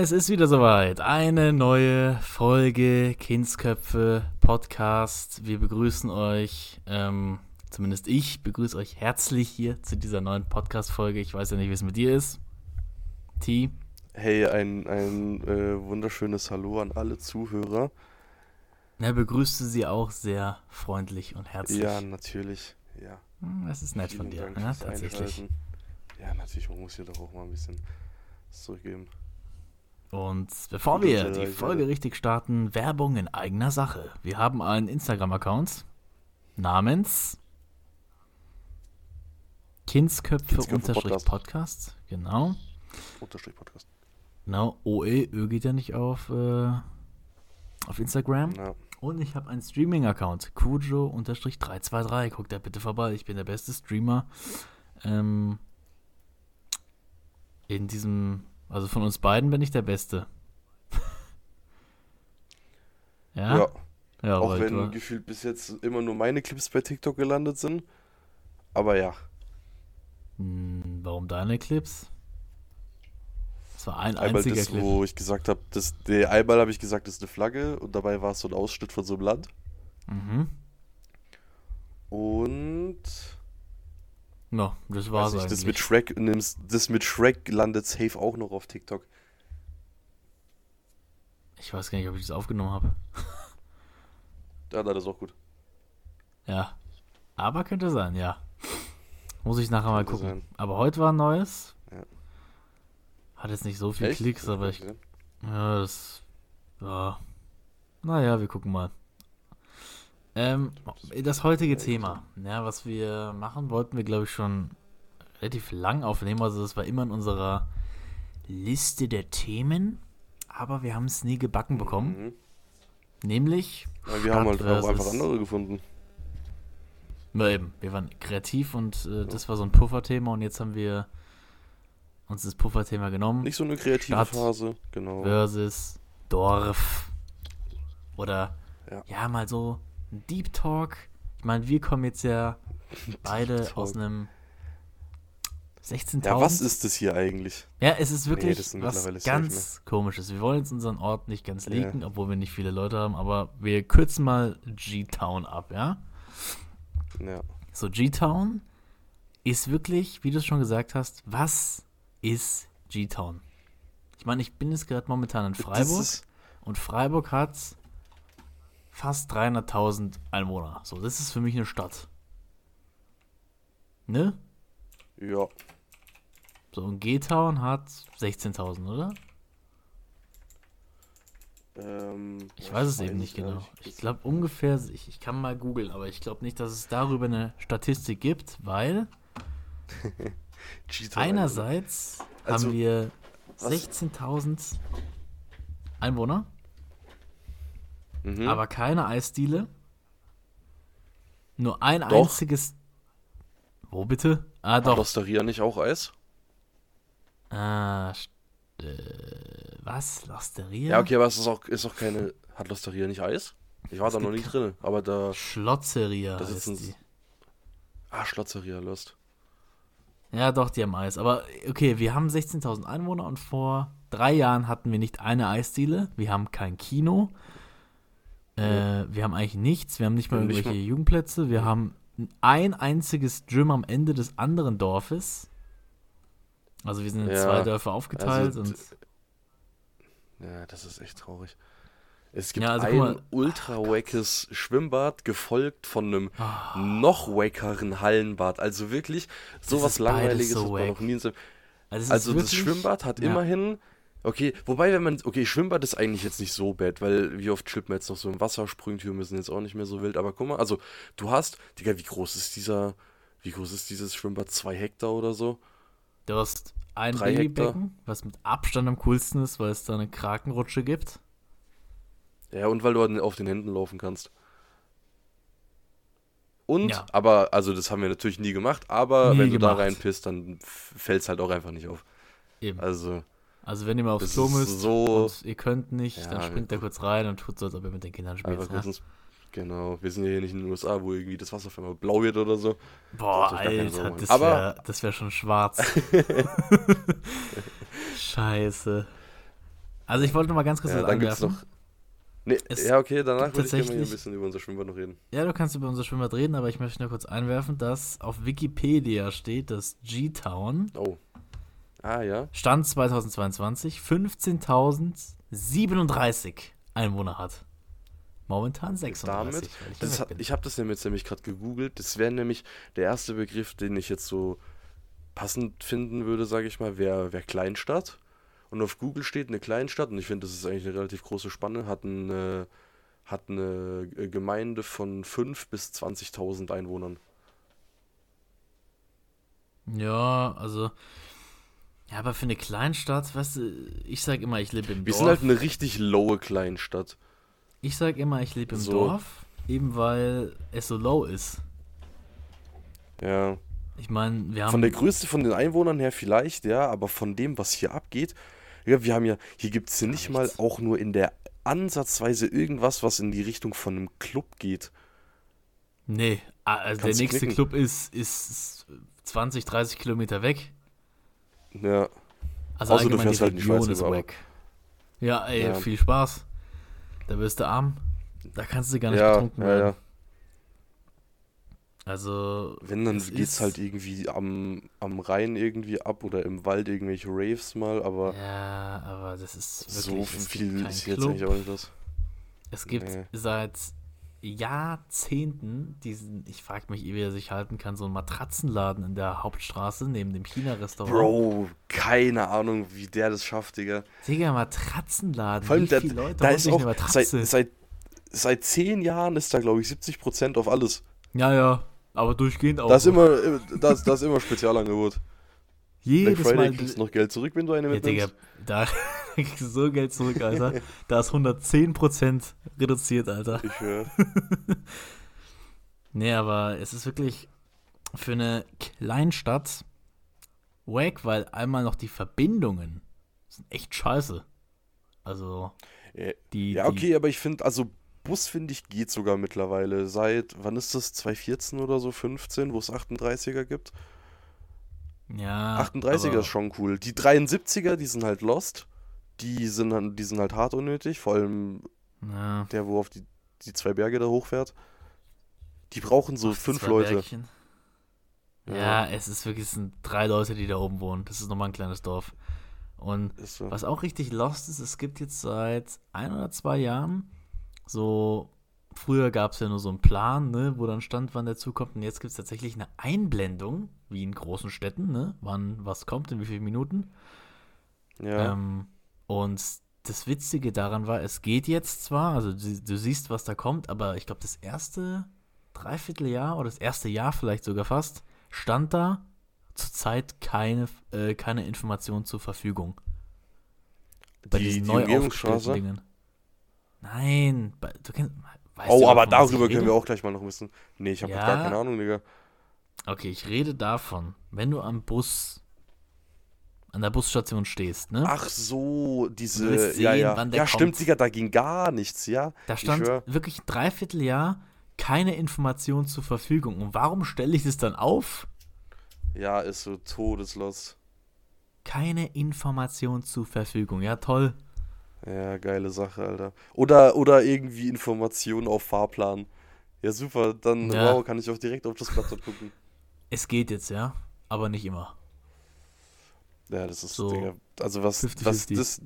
Es ist wieder soweit. Eine neue Folge Kindsköpfe Podcast. Wir begrüßen euch, ähm, zumindest ich begrüße euch herzlich hier zu dieser neuen Podcast-Folge. Ich weiß ja nicht, wie es mit dir ist. T. Hey, ein, ein äh, wunderschönes Hallo an alle Zuhörer. Er begrüßte sie auch sehr freundlich und herzlich. Ja, natürlich. Ja. Hm, Das ist nett von dir, Vielen Dank ja, fürs tatsächlich. Ja, natürlich, man muss hier doch auch mal ein bisschen zurückgeben. Und bevor wir die Folge richtig starten, Werbung in eigener Sache. Wir haben einen Instagram-Account namens Kindsköpfe, Kindsköpfe unterstrich Podcast. Podcast. Genau. Unterstrich Podcast. Genau. OE, Ö geht ja nicht auf, äh, auf Instagram. Ja. Und ich habe einen Streaming-Account. Kujo-323. Guckt da bitte vorbei. Ich bin der beste Streamer. Ähm, in diesem, also von uns beiden bin ich der Beste. ja? ja. Ja, Auch wenn du, gefühlt bis jetzt immer nur meine Clips bei TikTok gelandet sind. Aber ja. Hm, warum deine Clips? Das war ein Einmal einziger das, Clip. wo ich gesagt habe, das, nee, einmal habe ich gesagt, das ist eine Flagge und dabei war es so ein Ausschnitt von so einem Land. Mhm. Und No, das war's weiß eigentlich. das mit Shrek nimmst, das mit Shrek landet safe auch noch auf TikTok. ich weiß gar nicht, ob ich das aufgenommen habe. Ja, das ist auch gut. Ja. Aber könnte sein, ja. Muss ich nachher mal Könnte gucken. sein. Aber heute war ein neues. Ja. Hat jetzt nicht so viel Echt? Klicks, aber ich. Ja, das. Ja. Naja, wir gucken mal. Ähm, das heutige Ja, Thema, ja, was wir machen, wollten wir, glaube ich, schon relativ lang aufnehmen. Also, das war immer in unserer Liste der Themen. Aber wir haben es nie gebacken bekommen. Mhm. Nämlich. Ja, wir haben halt auch einfach andere gefunden. Ja, eben. Wir waren kreativ und äh, das war so ein Pufferthema und jetzt haben wir uns das Pufferthema genommen. Nicht so eine kreative Stadt. Phase, genau. versus Dorf. Oder ja, Ja. mal so ein Deep Talk. Ich meine, wir kommen jetzt ja beide aus einem 16.000. Ja, was ist das hier eigentlich? Ja, es ist wirklich sind was ganz komisches. Wir wollen jetzt unseren Ort nicht ganz Ja. leaken, obwohl wir nicht viele Leute haben, aber wir kürzen mal G-Town ab, ja? Ja. So, G-Town ist wirklich, wie du es schon gesagt hast, was ist G-Town? Ich meine, ich bin jetzt gerade momentan in Freiburg und Freiburg hat fast 300.000 Einwohner. So, das ist für mich eine Stadt. Ne? ja. So, und G-Town hat 16.000, oder? Ähm, Ich weiß es eben nicht genau. nicht. Ich glaube ungefähr, ich, ich kann mal googeln, aber ich glaube nicht, dass es darüber eine Statistik gibt, weil einerseits Also, haben wir was- 16.000 Einwohner, Mhm. aber keine Eisdiele. Nur ein Doch. einziges. Wo bitte? Ah, Hat doch. Losteria nicht auch Eis? Ah, äh, was? Losteria? Ja, okay, aber es ist auch, ist auch keine. Hat Losteria nicht Eis? Ich war Es da noch nie drin, aber da. Schlotzeria Das heißt ist die. Ah, Schlotzeria, Lost. Ja, doch, die haben Eis. Aber okay, wir haben 16.000 Einwohner und vor drei Jahren hatten wir nicht eine Eisdiele. Wir haben kein Kino. Äh, wir haben eigentlich nichts. Wir haben nicht mal nicht irgendwelche Jugendplätze. Wir haben ein einziges Gym am Ende des anderen Dorfes. Also wir sind in Ja, zwei Dörfer aufgeteilt also und Ja, das ist echt traurig. Es gibt Ja, also ein mal. ultra wackes Schwimmbad, gefolgt von einem Ah. noch wackeren Hallenbad. Also wirklich, sowas Langweiliges so hat man noch nie in seinem also, Also das Schwimmbad hat ja. immerhin. Okay, wobei, wenn man. Okay, Schwimmbad ist eigentlich jetzt nicht so bad, weil wie oft chillt man jetzt noch so im Wasser? Sprungtürme sind jetzt auch nicht mehr so wild. Aber guck mal, also du hast. Digga, wie groß ist dieser. Wie groß ist dieses Schwimmbad? Zwei Hektar oder so? Du hast ein Drei Babybecken, was mit Abstand am coolsten ist, weil es da eine Krakenrutsche gibt. Ja, und weil du auf den Händen laufen kannst. Und, Ja. aber, also das haben wir natürlich nie gemacht, aber Nie wenn du da reinpisst, dann fällt es halt auch einfach nicht auf. Eben. Also, Also wenn ihr mal aufs das Klo ist müsst so- und ihr könnt nicht, Ja, dann springt da kurz rein und tut so, als ob ihr mit den Kindern spielt. ins, Genau, wir sind ja hier nicht in den USA, wo irgendwie das Wasser auf einmal blau wird oder so. Boah, Sorgen Alter, das wäre das wär schon schwarz. Scheiße. Also ich wollte noch mal ganz kurz Ja, was anwerfen. noch. Nee, Es ja, okay, danach würde ich gerne ein bisschen über unser Schwimmbad noch reden. Ja, du kannst über unser Schwimmbad reden, aber ich möchte nur kurz einwerfen, dass auf Wikipedia steht, dass G-Town Oh. Ah, ja. Stand 2022 15.037 Einwohner hat. Momentan 36. Damit, ich hat- ich habe das nämlich nämlich gerade gegoogelt. Das wäre nämlich der erste Begriff, den ich jetzt so passend finden würde, sage ich mal, wäre wär Kleinstadt. Und auf Google steht eine Kleinstadt, und ich finde, das ist eigentlich eine relativ große Spanne, hat eine, hat eine äh, Gemeinde von 5.000 bis 20.000 Einwohnern. Ja, also. Ja, aber für eine Kleinstadt, weißt du, ich sag immer, ich lebe im Wir Dorf. sind halt eine richtig lowe Kleinstadt. ich sag immer, ich lebe im So. Dorf, eben weil es so low ist. Ja. Ich meine, wir haben. Von der Größe von den Einwohnern her vielleicht, ja, aber von dem, was hier abgeht, ja, wir haben ja, hier gibt es ja nicht mal auch nur in der Ansatzweise irgendwas, was in die Richtung von einem Club geht. nee, also der Kannst du nächste knicken. Club ist, ist 20, 30 Kilometer weg. Ja, Also Außer du fährst halt in die Schweiz ist weg. Ja, ey, Ja. viel Spaß. Da wirst du arm. Da kannst du gar nicht ja, betrunken ja, werden. ja. Also, Wenn, dann es geht's ist- halt irgendwie am, am Rhein irgendwie ab oder im Wald irgendwelche Raves mal, aber Ja, aber das ist so wirklich gibt viel ist jetzt eigentlich auch nicht das. Es gibt Nee. seit Jahrzehnten diesen, ich frage mich, wie er sich halten kann, so einen Matratzenladen in der Hauptstraße neben dem China-Restaurant. Bro, keine Ahnung, wie der das schafft, Digga. Digga, Matratzenladen. Vor allem, wie der, viele Leute da ist auch, eine seit, Matratze? seit, seit zehn Jahren ist da, glaube ich, 70% auf alles. ja, ja, aber durchgehend auch. Da ist immer, äh, ist, da ist immer Spezialangebot. Black jedes Friday Mal. kriegst du noch Geld zurück, wenn du eine Ja, Digga, da kriegst du so Geld zurück, Alter. Da ist 110% reduziert, Alter. Ich höre. Nee, aber es ist wirklich für eine Kleinstadt wack, weil einmal noch die Verbindungen sind echt scheiße. Also, Ja, die. ja, die, okay, aber ich finde, also Bus, finde ich, geht sogar mittlerweile. Seit, wann ist das? 2014 oder so, 15, wo es 38er gibt? Ja. 38er aber, ist schon cool. Die 73er, die sind halt lost. Die sind, die sind halt hart unnötig. Vor allem Ja, der, wo auf die, die zwei Berge da hochfährt. Die brauchen so fünf zwei Leute. Bergchen. Ja, Ja. es ist wirklich, es sind drei Leute, die da oben wohnen. Das ist nochmal ein kleines Dorf. Und so. Was auch richtig lost ist, es gibt jetzt seit ein oder zwei Jahren so, früher gab es ja nur so einen Plan, ne, wo dann stand, wann der zukommt. Und jetzt gibt es tatsächlich eine Einblendung, wie in großen Städten, ne, wann was kommt, in wie vielen Minuten. Ja. Ähm, und das Witzige daran war, es geht jetzt zwar, also du, du siehst, was da kommt, aber ich glaube, das erste Dreivierteljahr oder das erste Jahr vielleicht sogar fast, stand da zurzeit keine, äh, keine Information zur Verfügung. Bei die, diesen die neu aufgestellten Dingen. Nein, bei, du kennst. Oh, du, aber darüber können wir auch gleich mal noch wissen. Nee, ich habe Ja. gar keine Ahnung, Digga. Okay, ich rede davon, wenn du am Bus, an der Busstation stehst, ne? Ach so, diese. Ja, sehen, ja. wann der ja, kommt. stimmt, Digga, da ging gar nichts, ja. Da stand wirklich ein Dreivierteljahr keine Information zur Verfügung. Und warum stelle ich das dann auf? Ja, ist so todeslos. Keine Information zur Verfügung. Ja, toll. Ja, geile Sache, Alter. Oder, oder irgendwie Informationen auf Fahrplan. Ja, super, dann, Ja. wow, kann ich auch direkt auf das Blatt gucken. Es geht jetzt, ja. Aber nicht immer. Ja, das ist, So Digga, also was, 50-50. was das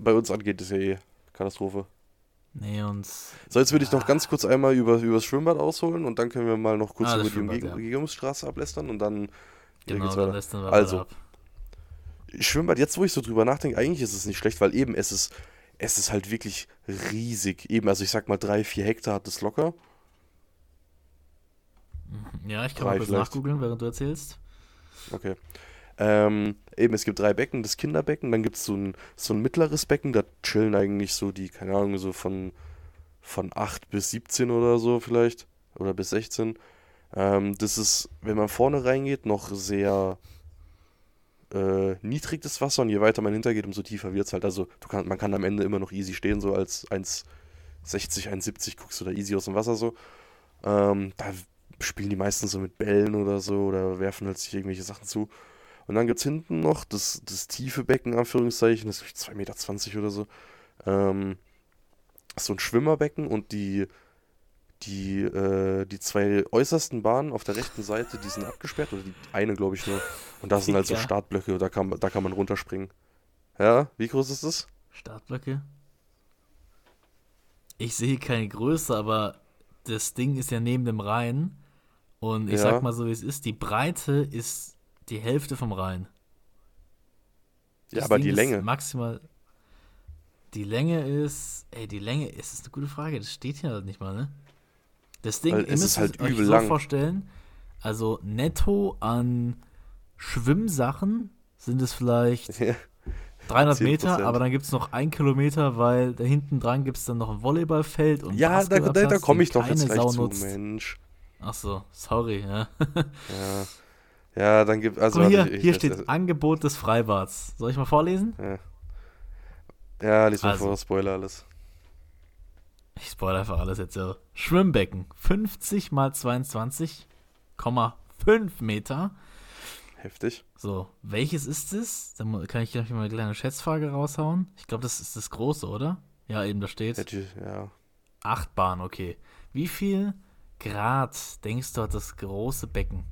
bei uns angeht, ist ja eh Katastrophe. Nee, und. So, jetzt würde ich noch ganz kurz einmal über, über das Schwimmbad ausholen und dann können wir mal noch kurz Ah, über die Schwimmbad, Umge ja. Umgehungsstraße ablästern und dann Genau, geht's dann weiter. lässt dann Also, ab. Schwimmbad, jetzt wo ich so drüber nachdenke, eigentlich ist es nicht schlecht, weil eben es ist, es ist halt wirklich riesig. Eben, also ich sag mal drei, vier Hektar hat es locker. Ja, ich kann drei mal kurz nachgoogeln, während du erzählst. Okay. Ähm, eben, es gibt drei Becken, das Kinderbecken, dann gibt es so ein, so ein mittleres Becken, da chillen eigentlich so die, keine Ahnung, so von, von 8 bis 17 oder so vielleicht. Oder bis 16. Ähm, das ist, wenn man vorne reingeht, noch sehr äh, niedrig das Wasser und je weiter man hintergeht, umso tiefer wird es halt. Also kann, man kann am Ende immer noch easy stehen, so als 1,60, 1,70 guckst du da easy aus dem Wasser so. Ähm, da spielen die meisten so mit Bällen oder so oder werfen halt sich irgendwelche Sachen zu. Und dann gibt es hinten noch das, das tiefe Becken, Anführungszeichen, das ist 2,20 Meter oder so. Ähm, so ein Schwimmerbecken und die, die, äh, die zwei äußersten Bahnen auf der rechten Seite, die sind abgesperrt, oder die eine, glaube ich, nur. Und da sind halt so. Startblöcke, da kann, da kann man runterspringen. Ja, wie groß ist das? Startblöcke. Ich sehe keine Größe, aber das Ding ist ja neben dem Rhein. Und ich Ja. sag mal so, wie es ist. Die Breite ist die Hälfte vom Rhein. Ja, Das aber Ding die Länge. Maximal. Die Länge ist. Ey, die Länge ist, ist eine gute Frage. Das steht hier halt nicht mal, ne? Das Ding Weil ihr müsst halt euch so lang. vorstellen. Also netto an Schwimmsachen sind es vielleicht Ja. 300 10%. Meter, aber dann gibt es noch ein Kilometer, weil da hinten dran gibt es dann noch ein Volleyballfeld und Ja, da, da, da komme ich doch jetzt gleich Sau zu, nutzt. Mensch. Ach so, sorry. Ja. Ja. Ja, dann gibt also Guck hier, warte, ich- hier ich- steht Angebot des Freibads. Soll ich mal vorlesen? Ja, lies mal Also. vor, Spoiler alles. Ich spoilere einfach alles jetzt. Ja. Schwimmbecken, 50 mal 22,5 Meter. Heftig. So, welches ist es? Dann kann ich gleich mal eine kleine Schätzfrage raushauen. Ich glaube, das ist das große, oder? Ja, eben, da steht. Ja. Acht Bahn, okay. Wie viel Grad denkst du hat das große Becken?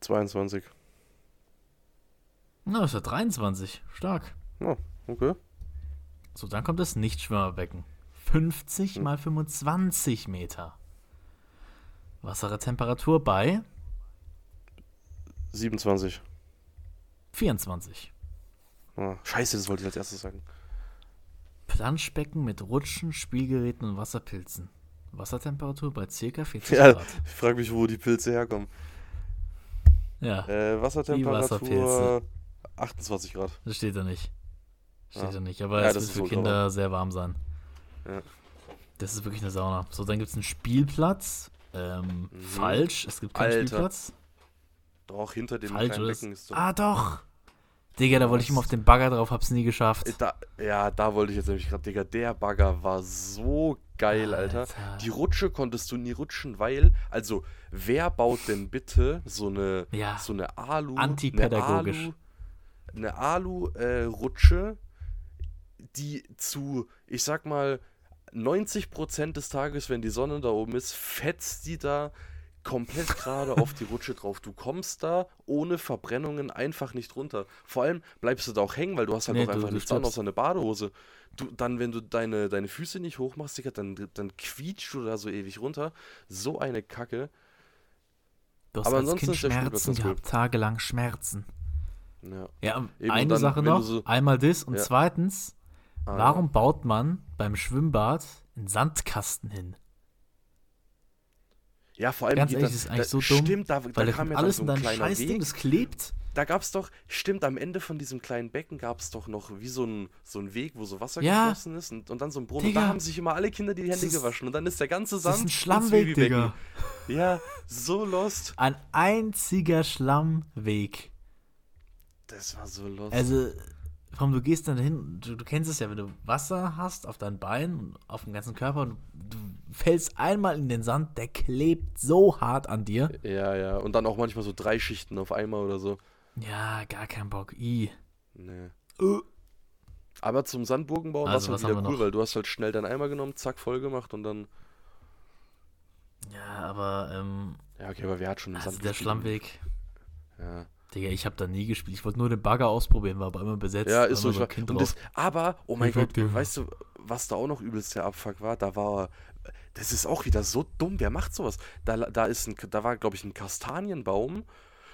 22. Na, das ist ja 23. Stark. Okay. So, dann kommt das Nichtschwimmerbecken. 50 Hm. mal 25 Meter. Wassertemperatur bei 27. 24. Ah, scheiße, das wollte ich als erstes sagen. Planschbecken mit Rutschen, Spielgeräten und Wasserpilzen. Wassertemperatur bei ca. 40 Ja. Grad. Ich frage mich, wo die Pilze herkommen. Ja, Äh, Wassertemperatur Wasserpilze. 28 Grad. das steht da nicht. Steht Ja. da nicht, aber Ja, es das wird ist für Kinder sehr warm sein. Ja. Das ist wirklich eine Sauna. So, dann gibt es einen Spielplatz. Ähm, Mhm. Falsch, es gibt keinen Alter. Spielplatz. Doch, hinter dem Falsch, kleinen? Becken ist so. Ah, doch. Digga, da wollte ich immer auf den Bagger drauf, hab's nie geschafft. Äh, Da, ja, da wollte ich jetzt nämlich gerade, Digga, der Bagger war so geil, Alter. Die Rutsche konntest du nie rutschen, weil, also, wer baut denn bitte so eine, Ja. so eine Alu, Antipädagogisch. eine Alu-Rutsche, die zu, ich sag mal, 90% des Tages, wenn die Sonne da oben ist, fetzt die da komplett gerade auf die Rutsche drauf. Du kommst da ohne Verbrennungen einfach nicht runter. Vor allem bleibst du da auch hängen, weil du hast halt Nee, auch einfach du nichts an stirbst. außer eine Badehose. Du, dann, wenn du deine, deine Füße nicht hochmachst, Digga, dann, dann quietscht du da so ewig runter. So eine Kacke. Du hast aber als ansonsten Kind Schmerzen ganz cool. gehabt, tagelang Schmerzen. Ja. Ja, Eben, eine dann, Sache noch. so- Einmal das und Ja. zweitens, Ah, warum baut man beim Schwimmbad einen Sandkasten hin? Ja, vor allem Ganz ehrlich, das, das ist eigentlich da, so dumm, Stimmt, da, Weil da kam ja dann alles so in ein dein kleiner Scheißding, Weg. das klebt. Da gab's doch, stimmt, am Ende von diesem kleinen Becken gab's doch noch wie so ein, so ein Weg, wo so Wasser Ja. geflossen ist und, und dann so ein Brunnen. Digga. Und da haben sich immer alle Kinder die Das Hände ist- gewaschen und dann ist der ganze Das Sand ist ein Schlammweg. Digga. Ja, so lost. Ein einziger Schlammweg. Das war so lost. Also, komm, du gehst dann hin, du, du kennst es ja, wenn du Wasser hast auf deinen Beinen und auf dem ganzen Körper und du fällst einmal in den Sand, der klebt so hart an dir. ja, ja. Und dann auch manchmal so drei Schichten auf einmal oder so. Ja, gar kein Bock. I. Nee. Äh. Aber zum Sandburgenbauen war Also, es was halt wieder cool, noch? weil du hast halt schnell deinen Eimer genommen, zack, voll gemacht und dann. Ja, aber, ähm, Ja, okay, aber wer hat schon im also Sand der? Schlammweg. Ja. Digga, ich habe da nie gespielt. Ich wollte nur den Bagger ausprobieren, war aber immer besetzt. Ja, ist so. Ich ein war, Kind das, aber, oh mein Ich Gott, dir- weißt du, was da auch noch übelst der Abfuck war? Da war, das ist auch wieder so dumm. Wer macht sowas? Da, da ist ein, da war, glaube ich, ein Kastanienbaum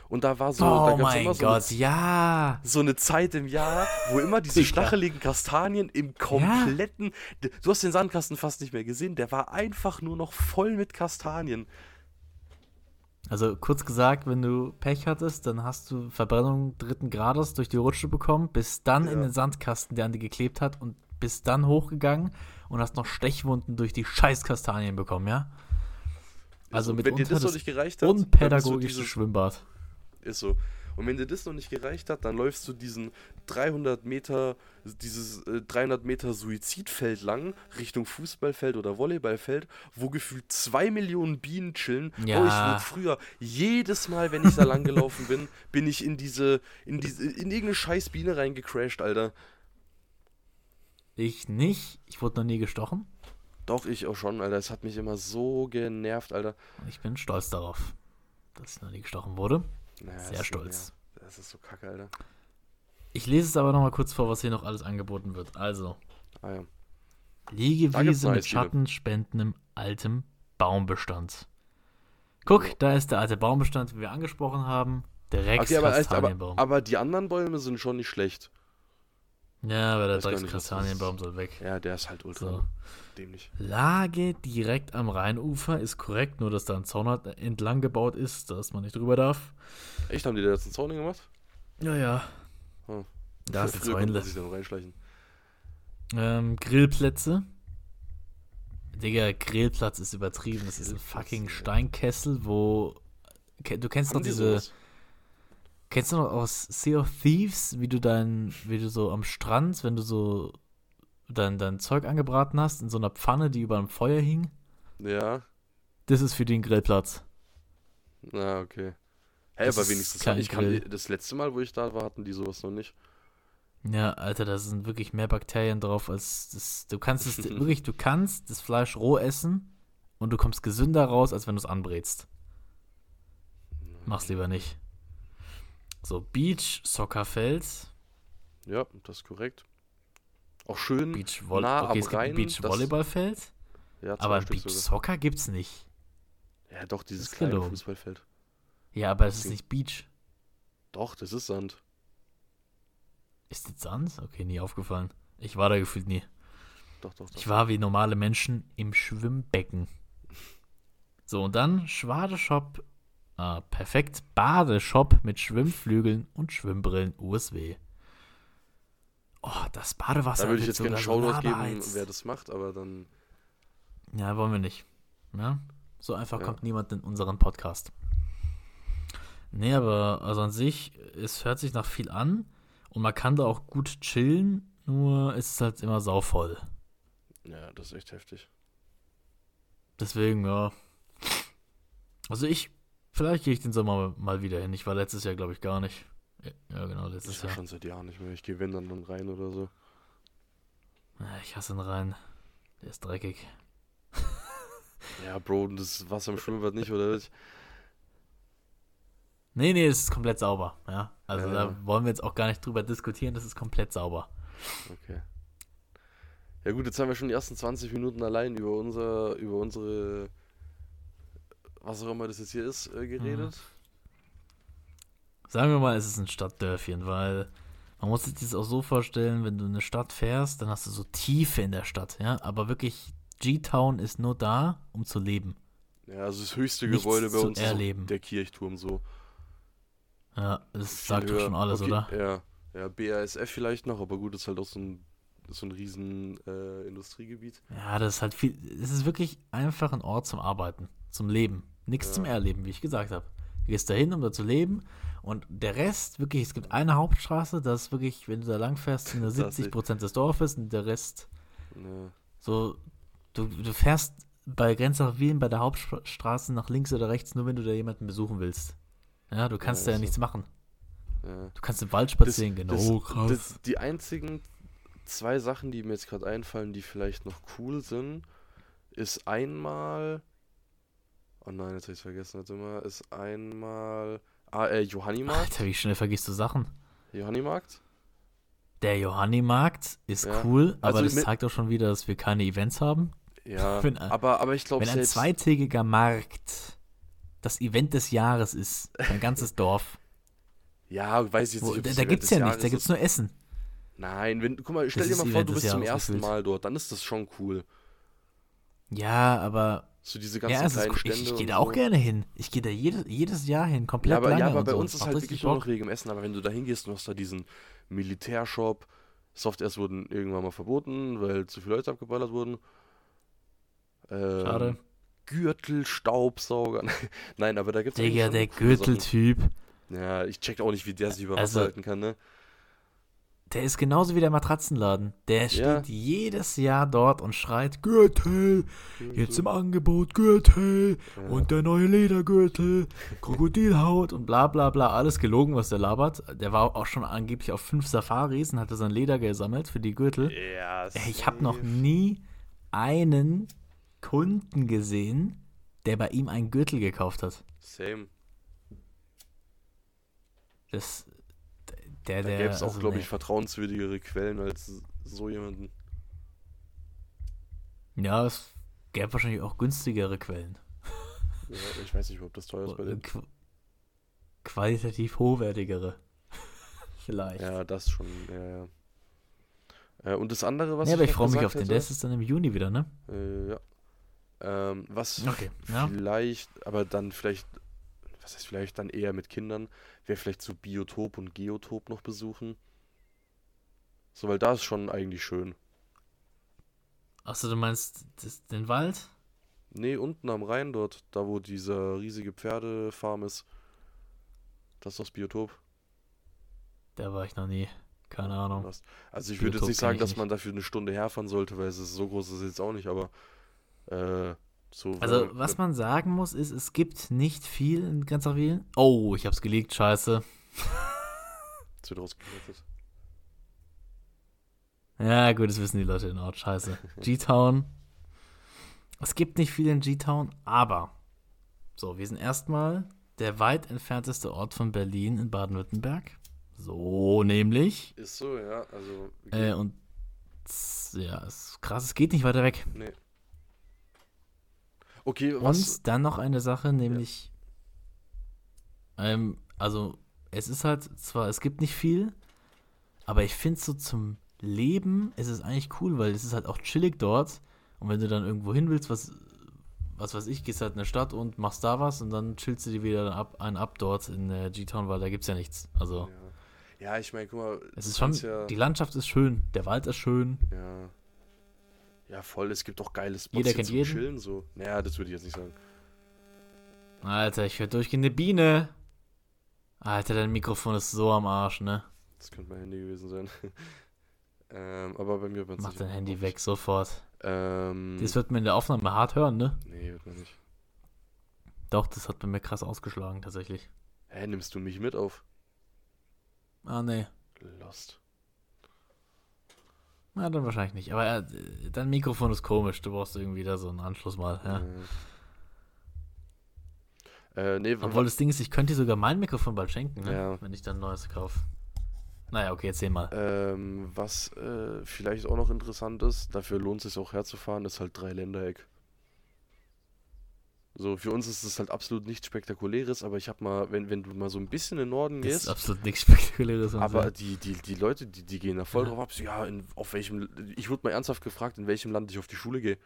und da war so, da oh gab's mein immer so Gott, eine, ja. so eine Zeit im Jahr, wo immer diese stacheligen Kastanien im kompletten, du hast den Sandkasten fast nicht mehr gesehen, der war einfach nur noch voll mit Kastanien. Also kurz gesagt, wenn du Pech hattest, dann hast du Verbrennung dritten Grades durch die Rutsche bekommen, bist dann in Ja. den Sandkasten, der an dir geklebt hat und bist dann hochgegangen und hast noch Stechwunden durch die Scheißkastanien bekommen, ja? Also mit wenn dir das noch nicht gereicht hat, dann bist du unpädagogische dieses- Schwimmbad. Ist so. Und wenn dir das noch nicht gereicht hat, dann läufst du diesen 300 Meter, dieses äh, 300 Meter Suizidfeld lang Richtung Fußballfeld oder Volleyballfeld, wo gefühlt zwei Millionen Bienen chillen. Ja. Oh, ich wurde früher jedes Mal, wenn ich da lang gelaufen bin, bin ich in diese, in diese, in irgendeine scheiß Biene reingecrashed, Alter. Ich nicht. Ich wurde noch nie gestochen. Doch, ich auch schon, Alter. Es hat mich immer so genervt, Alter. Ich bin stolz darauf, dass ich noch nie gestochen wurde. Naja, Sehr ist- stolz. Ja, das ist so kacke, Alter. Ich lese es aber noch mal kurz vor, was hier noch alles angeboten wird. Also, Ah ja. Liegewiese mit Eisdiele. schattenspendendem altem Baumbestand. Guck, Ja. da ist der alte Baumbestand, wie wir angesprochen haben. Der Rex Okay, aber, aber, aber die anderen Bäume sind schon nicht schlecht. Ja, aber der weiß gar Rex nicht, was das Kastanienbaum soll weg. Ja, der ist halt ultra So. dämlich. Lage direkt am Rheinufer ist korrekt, nur dass da ein Zaun hat- entlang gebaut ist, dass man nicht drüber darf. Echt, haben die da jetzt einen Zaun gemacht? Ja, ja. Hm. Da ist man Weinle. sich dann reinschleichen. Ähm, Grillplätze. Digga, Grillplatz ist übertrieben. Das ist ein fucking. Steinkessel, wo. Du kennst Haben noch die diese. sowas? Kennst du noch aus Sea of Thieves, wie du dein, wie du so am Strand, wenn du so dein, dein Zeug angebraten hast, in so einer Pfanne, die über einem Feuer hing? Ja, Das ist für den Grillplatz. na, okay. Hä, Das aber wenigstens, kein ich kann, das letzte Mal, wo ich da war, hatten die sowas noch nicht. Ja, Alter, da sind wirklich mehr Bakterien drauf als das. Du kannst es wirklich, du kannst das Fleisch roh essen und du kommst gesünder raus, als wenn du es anbrätst. Mach's lieber nicht. So, Beach, Soccerfeld, Ja, das ist korrekt. Auch schön. Beach, Voll Nah okay, am es gibt ein Rhein, Beach das- Volleyballfeld, ja, aber ein Stück Beach sogar. Soccer gibt's nicht. Ja, doch, dieses kleine gelogen. Fußballfeld. Ja, aber es ist nicht Beach. Doch, das ist Sand. Ist das Sand? Okay, nie aufgefallen. Ich war da gefühlt nie. Doch, doch, doch. Ich war wie normale Menschen im Schwimmbecken. So, und dann Schwadeshop. Ah, perfekt. Badeshop mit Schwimmflügeln und Schwimmbrillen USW. Oh, das Badewasser da würde ich jetzt gerne Shoutout geben, wer das macht, aber dann. Ja, wollen wir nicht. Ja? So einfach Ja. kommt niemand in unseren Podcast. Nee, aber also an sich, es hört sich nach viel an und man kann da auch gut chillen, nur ist es halt immer sauvoll. Ja, das ist echt heftig. Deswegen, ja. Also ich, vielleicht gehe ich den Sommer mal wieder hin. Ich war letztes Jahr, glaube ich, gar nicht. Ja, genau, letztes Ich Jahr. schon seit Jahren nicht mehr. Ich gehe wenn dann dann rein oder so. Ja, Ich hasse ihn rein. Der ist dreckig. Ja, Bro, das Wasser im Schwimmbad nicht, oder? was? Nee, nee, es ist komplett sauber. Ja, also Ja, da wollen wir jetzt auch gar nicht drüber diskutieren. Das ist komplett sauber. Okay. Ja gut, jetzt haben wir schon die ersten 20 Minuten allein über unser, über unsere, was auch immer das jetzt hier ist, äh, geredet. Sagen wir mal, es ist ein Stadtdörfchen, weil man muss sich das auch so vorstellen, wenn du in eine Stadt fährst, dann hast du so Tiefe in der Stadt, ja. Aber wirklich, G-Town ist nur da, um zu leben. Ja, also das höchste Nichts Gebäude bei uns ist erleben. der Kirchturm so. Ja, das sagt doch schon alles, okay, oder? Ja, ja, BASF vielleicht noch, aber gut, das ist halt auch so ein, ist so ein riesen äh, Industriegebiet. Ja, das ist halt viel. Es ist wirklich einfach ein Ort zum Arbeiten, zum Leben. Nichts Ja. zum Erleben, wie ich gesagt habe. Du gehst dahin, um da zu leben. Und der Rest, wirklich, es gibt eine Hauptstraße, das ist wirklich, wenn du da lang fährst, sind da Das ist 70 Prozent des Dorfes und der Rest, Ja. so, du, du fährst bei Grenzach-Wien bei der Hauptstraße nach links oder rechts, nur wenn du da jemanden besuchen willst. Ja, du kannst Ja, da ja ist so. nichts machen. Ja. Du kannst im Wald spazieren gehen. das, oh, krass. Das, die einzigen zwei Sachen, die mir jetzt gerade einfallen, die vielleicht noch cool sind, ist einmal. Oh nein, jetzt habe ich vergessen. Warte mal. Ist einmal. Ah, äh, Johannimarkt. Alter, wie schnell vergisst du Sachen? Johannimarkt. Der Johannimarkt ist Ja. cool, aber Also das zeigt auch schon wieder, dass wir keine Events haben. Ja. Wenn aber, aber ich glaube Wenn ein zweitägiger Markt das Event des Jahres ist, ein ganzes Dorf, Ja, weiß ich jetzt wo, nicht. da, da gibt's des ja nichts, da gibt's ist. nur Essen. Nein, wenn, guck mal, stell Das dir mal vor, Event du bist zum Jahres ersten gefühlt. Mal dort, dann ist das schon cool. Ja, aber So diese ganzen ja, es ist, kleinen cool. Stände. ich, ich gehe da auch so. gerne hin. Ich gehe da jedes, jedes Jahr hin, komplett Ja, aber, lange ja, aber bei so. uns ist halt wirklich nur noch. Regen im Essen. Aber wenn du da hingehst und hast da diesen Militärshop, Softwares wurden irgendwann mal verboten, weil zu viele Leute abgeballert wurden. Ähm, Schade. Gürtel, Staubsauger. Nein, aber da gibt es Digga, der Gürteltyp. Ja, ich check auch nicht, wie der sich über Wasser Also- halten kann, ne? Der ist genauso wie der Matratzenladen. Der steht Ja. jedes Jahr dort und schreit: Gürtel, jetzt im Angebot Gürtel Ja. und der neue Ledergürtel, Krokodilhaut und bla bla bla. Alles gelogen, was der labert. Der war auch schon angeblich auf fünf Safaris und hatte sein Leder gesammelt für die Gürtel. Ja, Ey, Ich habe noch nie einen Kunden gesehen, der bei ihm einen Gürtel gekauft hat. Same. Das, der, Da der, gäbe es auch, also, glaube nee. ich, vertrauenswürdigere Quellen als so jemanden. Ja, es gäbe wahrscheinlich auch günstigere Quellen. Ja, ich weiß nicht, ob das teuer ist bei dem. Qu qualitativ hochwertigere. Vielleicht. Ja, Ja, das schon, ja, ja. Äh, und das andere, was aber ich noch freue mich auf den. Der ist dann im Juni wieder, ne? Äh, ja. Ähm, was Okay. Ja. vielleicht, aber dann vielleicht, was heißt vielleicht dann eher mit Kindern, wäre vielleicht so Biotop und Geotop noch besuchen. So, weil da ist schon eigentlich schön. Achso, du meinst das, den Wald? Nee, unten am Rhein dort, da wo dieser riesige Pferdefarm ist. Das ist das Biotop. Da war ich noch nie. Keine Ahnung. Also ich würde jetzt Biotop nicht sagen, dass nicht. man dafür eine Stunde herfahren sollte, weil es ist so groß ist es jetzt auch nicht, aber äh, so. Also, was man sagen muss, ist, es gibt nicht viel in ganz Wien. Oh, ich hab's geleakt, scheiße. Es wird rausgeklettet. Ja, gut, das wissen die Leute in Ort. Scheiße. G-Town. Es gibt nicht viel in G-Town, aber. So, wir sind erstmal der weit entfernteste Ort von Berlin in Baden-Württemberg. So nämlich. Ist so, ja. Also. Äh, und ja, ist krass, es geht nicht weiter weg. nee. Okay, was. Und dann noch eine Sache, nämlich. Ähm, also, es ist halt zwar, es gibt nicht viel, aber ich finde so zum Leben ist es eigentlich cool, weil es ist halt auch chillig dort. Und wenn du dann irgendwo hin willst, was, was weiß ich, gehst halt in eine Stadt und machst da was und dann chillst du dir wieder ab, einen ab dort in äh, G-Town, weil da gibt's ja nichts. Also, Ja, ja ich meine, guck mal. es ist schon, Ja, die Landschaft ist schön, der Wald ist schön. ja. Ja, voll. Es gibt auch geile Spots Jeder kennt zum jeden. Chillen, so. Naja, das würde ich jetzt nicht sagen. Alter, ich höre durchgehende Biene. Alter, dein Mikrofon ist so am Arsch, ne? Das könnte mein Handy gewesen sein. ähm, aber bei mir wird Mach dein Handy weg, sofort. Ähm, Das wird man in der Aufnahme hart hören, ne? nee, wird man nicht. Doch, das hat bei mir krass ausgeschlagen, tatsächlich. Hä, nimmst du mich mit auf? Ah, nee. Lost. Na, dann wahrscheinlich nicht. Aber äh, dein Mikrofon ist komisch. Du brauchst irgendwie da so einen Anschluss mal, ja. Äh, nee, Obwohl das Ding ist, ich könnte dir sogar mein Mikrofon bald schenken, ne? Ja. Wenn ich dann ein neues kaufe. Naja, okay, erzähl mal. Ähm, was äh, vielleicht auch noch interessant ist, dafür lohnt es sich auch herzufahren, ist halt Dreiländereck. So, für uns ist es halt absolut nichts Spektakuläres, aber ich hab mal, wenn, wenn du mal so ein bisschen in den Norden Das ist gehst, absolut nichts Spektakuläres. aber die, die, die Leute, die, die gehen da voll Ja. drauf ab, so, ja, in, auf welchem, ich wurde mal ernsthaft gefragt, in welchem Land ich auf die Schule gehe.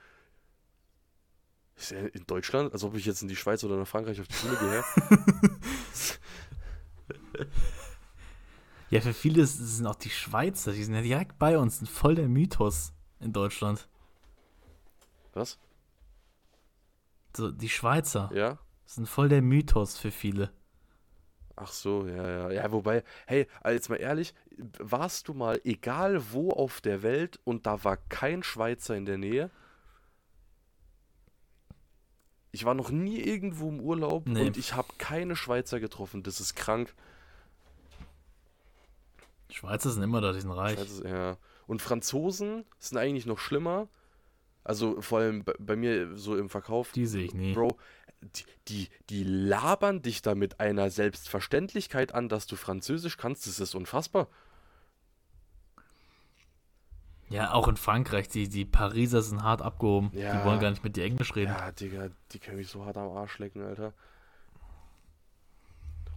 In Deutschland? Als ob ich jetzt in die Schweiz oder nach Frankreich auf die Schule gehe. Ja, für viele sind auch die Schweizer, die sind ja direkt bei uns, voll der Mythos in Deutschland. Was? So, die Schweizer Ja? sind voll der Mythos für viele. Ach so, ja, ja. Ja, wobei, hey, also jetzt mal ehrlich, warst du mal egal wo auf der Welt und da war kein Schweizer in der Nähe? Ich war noch nie irgendwo im Urlaub Nee. und ich habe keine Schweizer getroffen. Das ist krank. Schweizer sind immer da, die sind reich. Schweizer, ja. Und Franzosen sind eigentlich noch schlimmer. Also vor allem bei, bei mir so im Verkauf. Die sehe ich nie. Bro, die, die, die labern dich da mit einer Selbstverständlichkeit an, dass du Französisch kannst. Das ist unfassbar. Ja, auch in Frankreich, die, die Pariser sind hart abgehoben. Ja. Die wollen gar nicht mit dir Englisch reden. Ja, Digga, die können mich so hart am Arsch lecken, Alter.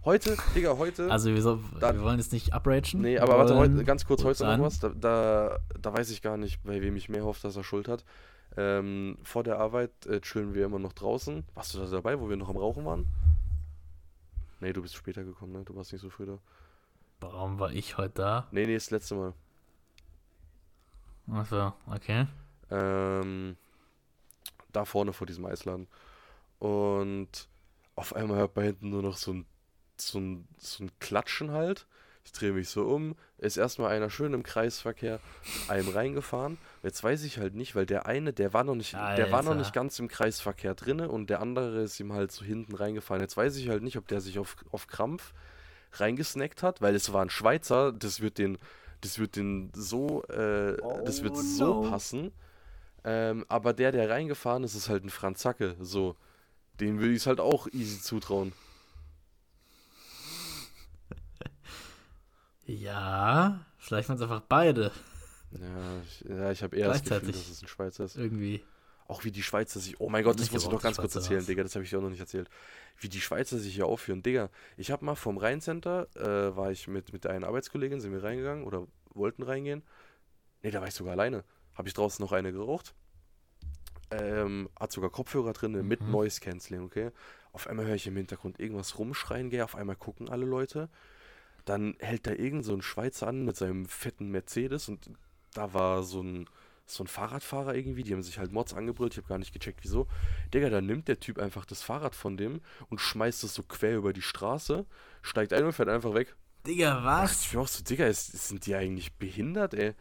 Heute, Digga, heute. Also wir, so, Dann- wir wollen jetzt nicht upragen. nee, aber warte, heute, ganz kurz, heute noch was. Da, da, da weiß ich gar nicht, bei wem ich mehr hoffe, dass er Schuld hat. Ähm, vor der Arbeit äh, chillen wir immer noch draußen. Warst du da dabei, wo wir noch am Rauchen waren? Nee, du bist später gekommen, ne? Du warst nicht so früh da. Warum war ich heute da? Nee, nee, das letzte Mal. Achso, okay. Ähm, da vorne vor diesem Eisladen. Und auf einmal hört man hinten nur noch so ein, so ein, so ein Klatschen halt. Ich drehe mich so um, ist erstmal einer schön im Kreisverkehr einem reingefahren. Jetzt weiß ich halt nicht, weil der eine, der war noch nicht, der war noch Alter. nicht ganz im Kreisverkehr drinne und der andere ist ihm halt so hinten reingefahren. Jetzt weiß ich halt nicht, ob der sich auf, auf Krampf reingesnackt hat, weil es war ein Schweizer, das wird den, das wird den so, äh, das wird Oh so no. passen. Ähm, aber der, der reingefahren ist, ist halt ein Franzacke, so. Den würde ich es halt auch easy zutrauen. Ja, vielleicht waren es einfach beide Ja, ich, ja, ich habe eher das Gefühl, dass es ein Schweizer ist. irgendwie. Auch wie die Schweizer sich. Oh mein Gott, das muss ich noch ganz die kurz Schweizer erzählen, was. Digga. Das habe ich dir auch noch nicht erzählt. Wie die Schweizer sich hier aufführen. Digga, ich habe mal vom Rheincenter, äh, war ich mit, mit einer Arbeitskollegin, sind wir reingegangen oder wollten reingehen. Ne, da war ich sogar alleine. Habe ich draußen noch eine geraucht. Ähm, hat sogar Kopfhörer drin mit Mhm. Noise Cancelling, okay? Auf einmal höre ich im Hintergrund irgendwas rumschreien, gell? Auf einmal gucken alle Leute. Dann hält da irgend so ein Schweizer an mit seinem fetten Mercedes und da war so ein, so ein Fahrradfahrer irgendwie, die haben sich halt Mods angebrüllt, ich habe gar nicht gecheckt, wieso. Digga, dann nimmt der Typ einfach das Fahrrad von dem und schmeißt es so quer über die Straße, steigt ein und fährt einfach weg. Digga, was? Ich bin auch so, Digga, ist, sind die eigentlich behindert, ey?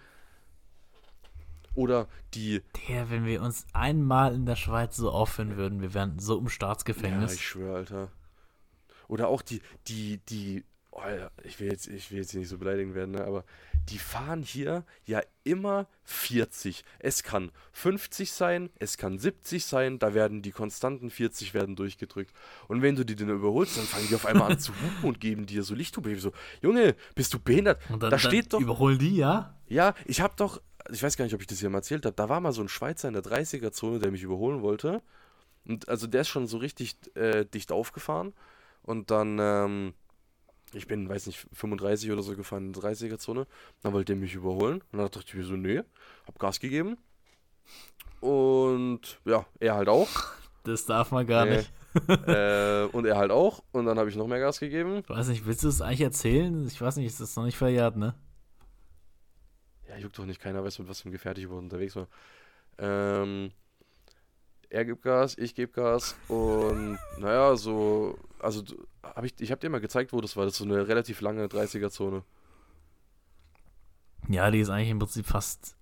Oder die, Digga, wenn wir uns einmal in der Schweiz so aufführen würden, wir wären so im ja, Staatsgefängnis. ich schwöre, Alter. Oder auch die, die, die, oh, ich will jetzt, ich will jetzt nicht so beleidigen werden, ne, aber die fahren hier ja immer 40. Es kann 50 sein, es kann 70 sein, da werden die konstanten 40 werden durchgedrückt. Und wenn du die dann überholst, dann fangen die auf einmal an zu hupen und geben dir so Lichthupe. Ich So, Junge, bist du behindert? Und dann, da steht doch, Überholen die, ja? ja, ich hab doch, ich weiß gar nicht, ob ich das hier mal erzählt habe, da war mal so ein Schweizer in der 30er-Zone, der mich überholen wollte. Und also der ist schon so richtig äh, dicht aufgefahren. Und dann, ähm, ich bin, weiß nicht, 35 oder so gefahren in der 30er-Zone. Dann wollte der mich überholen. Und dann dachte ich mir so, nee, hab Gas gegeben. Und ja, er halt auch. Das darf man gar Nee. nicht. äh, und er halt auch. Und dann habe ich noch mehr Gas gegeben. Ich weiß nicht, willst du es eigentlich erzählen? Ich weiß nicht, ist das noch nicht verjährt, ne? Ja, juckt doch nicht, keiner weiß, mit was für einem Gefährt ich überhaupt unterwegs war. Ähm, er gibt Gas, ich gebe Gas und naja, so, also habe ich, ich habe dir mal gezeigt, wo das war. Das ist so eine relativ lange 30er-Zone. Ja, die ist eigentlich im Prinzip fast.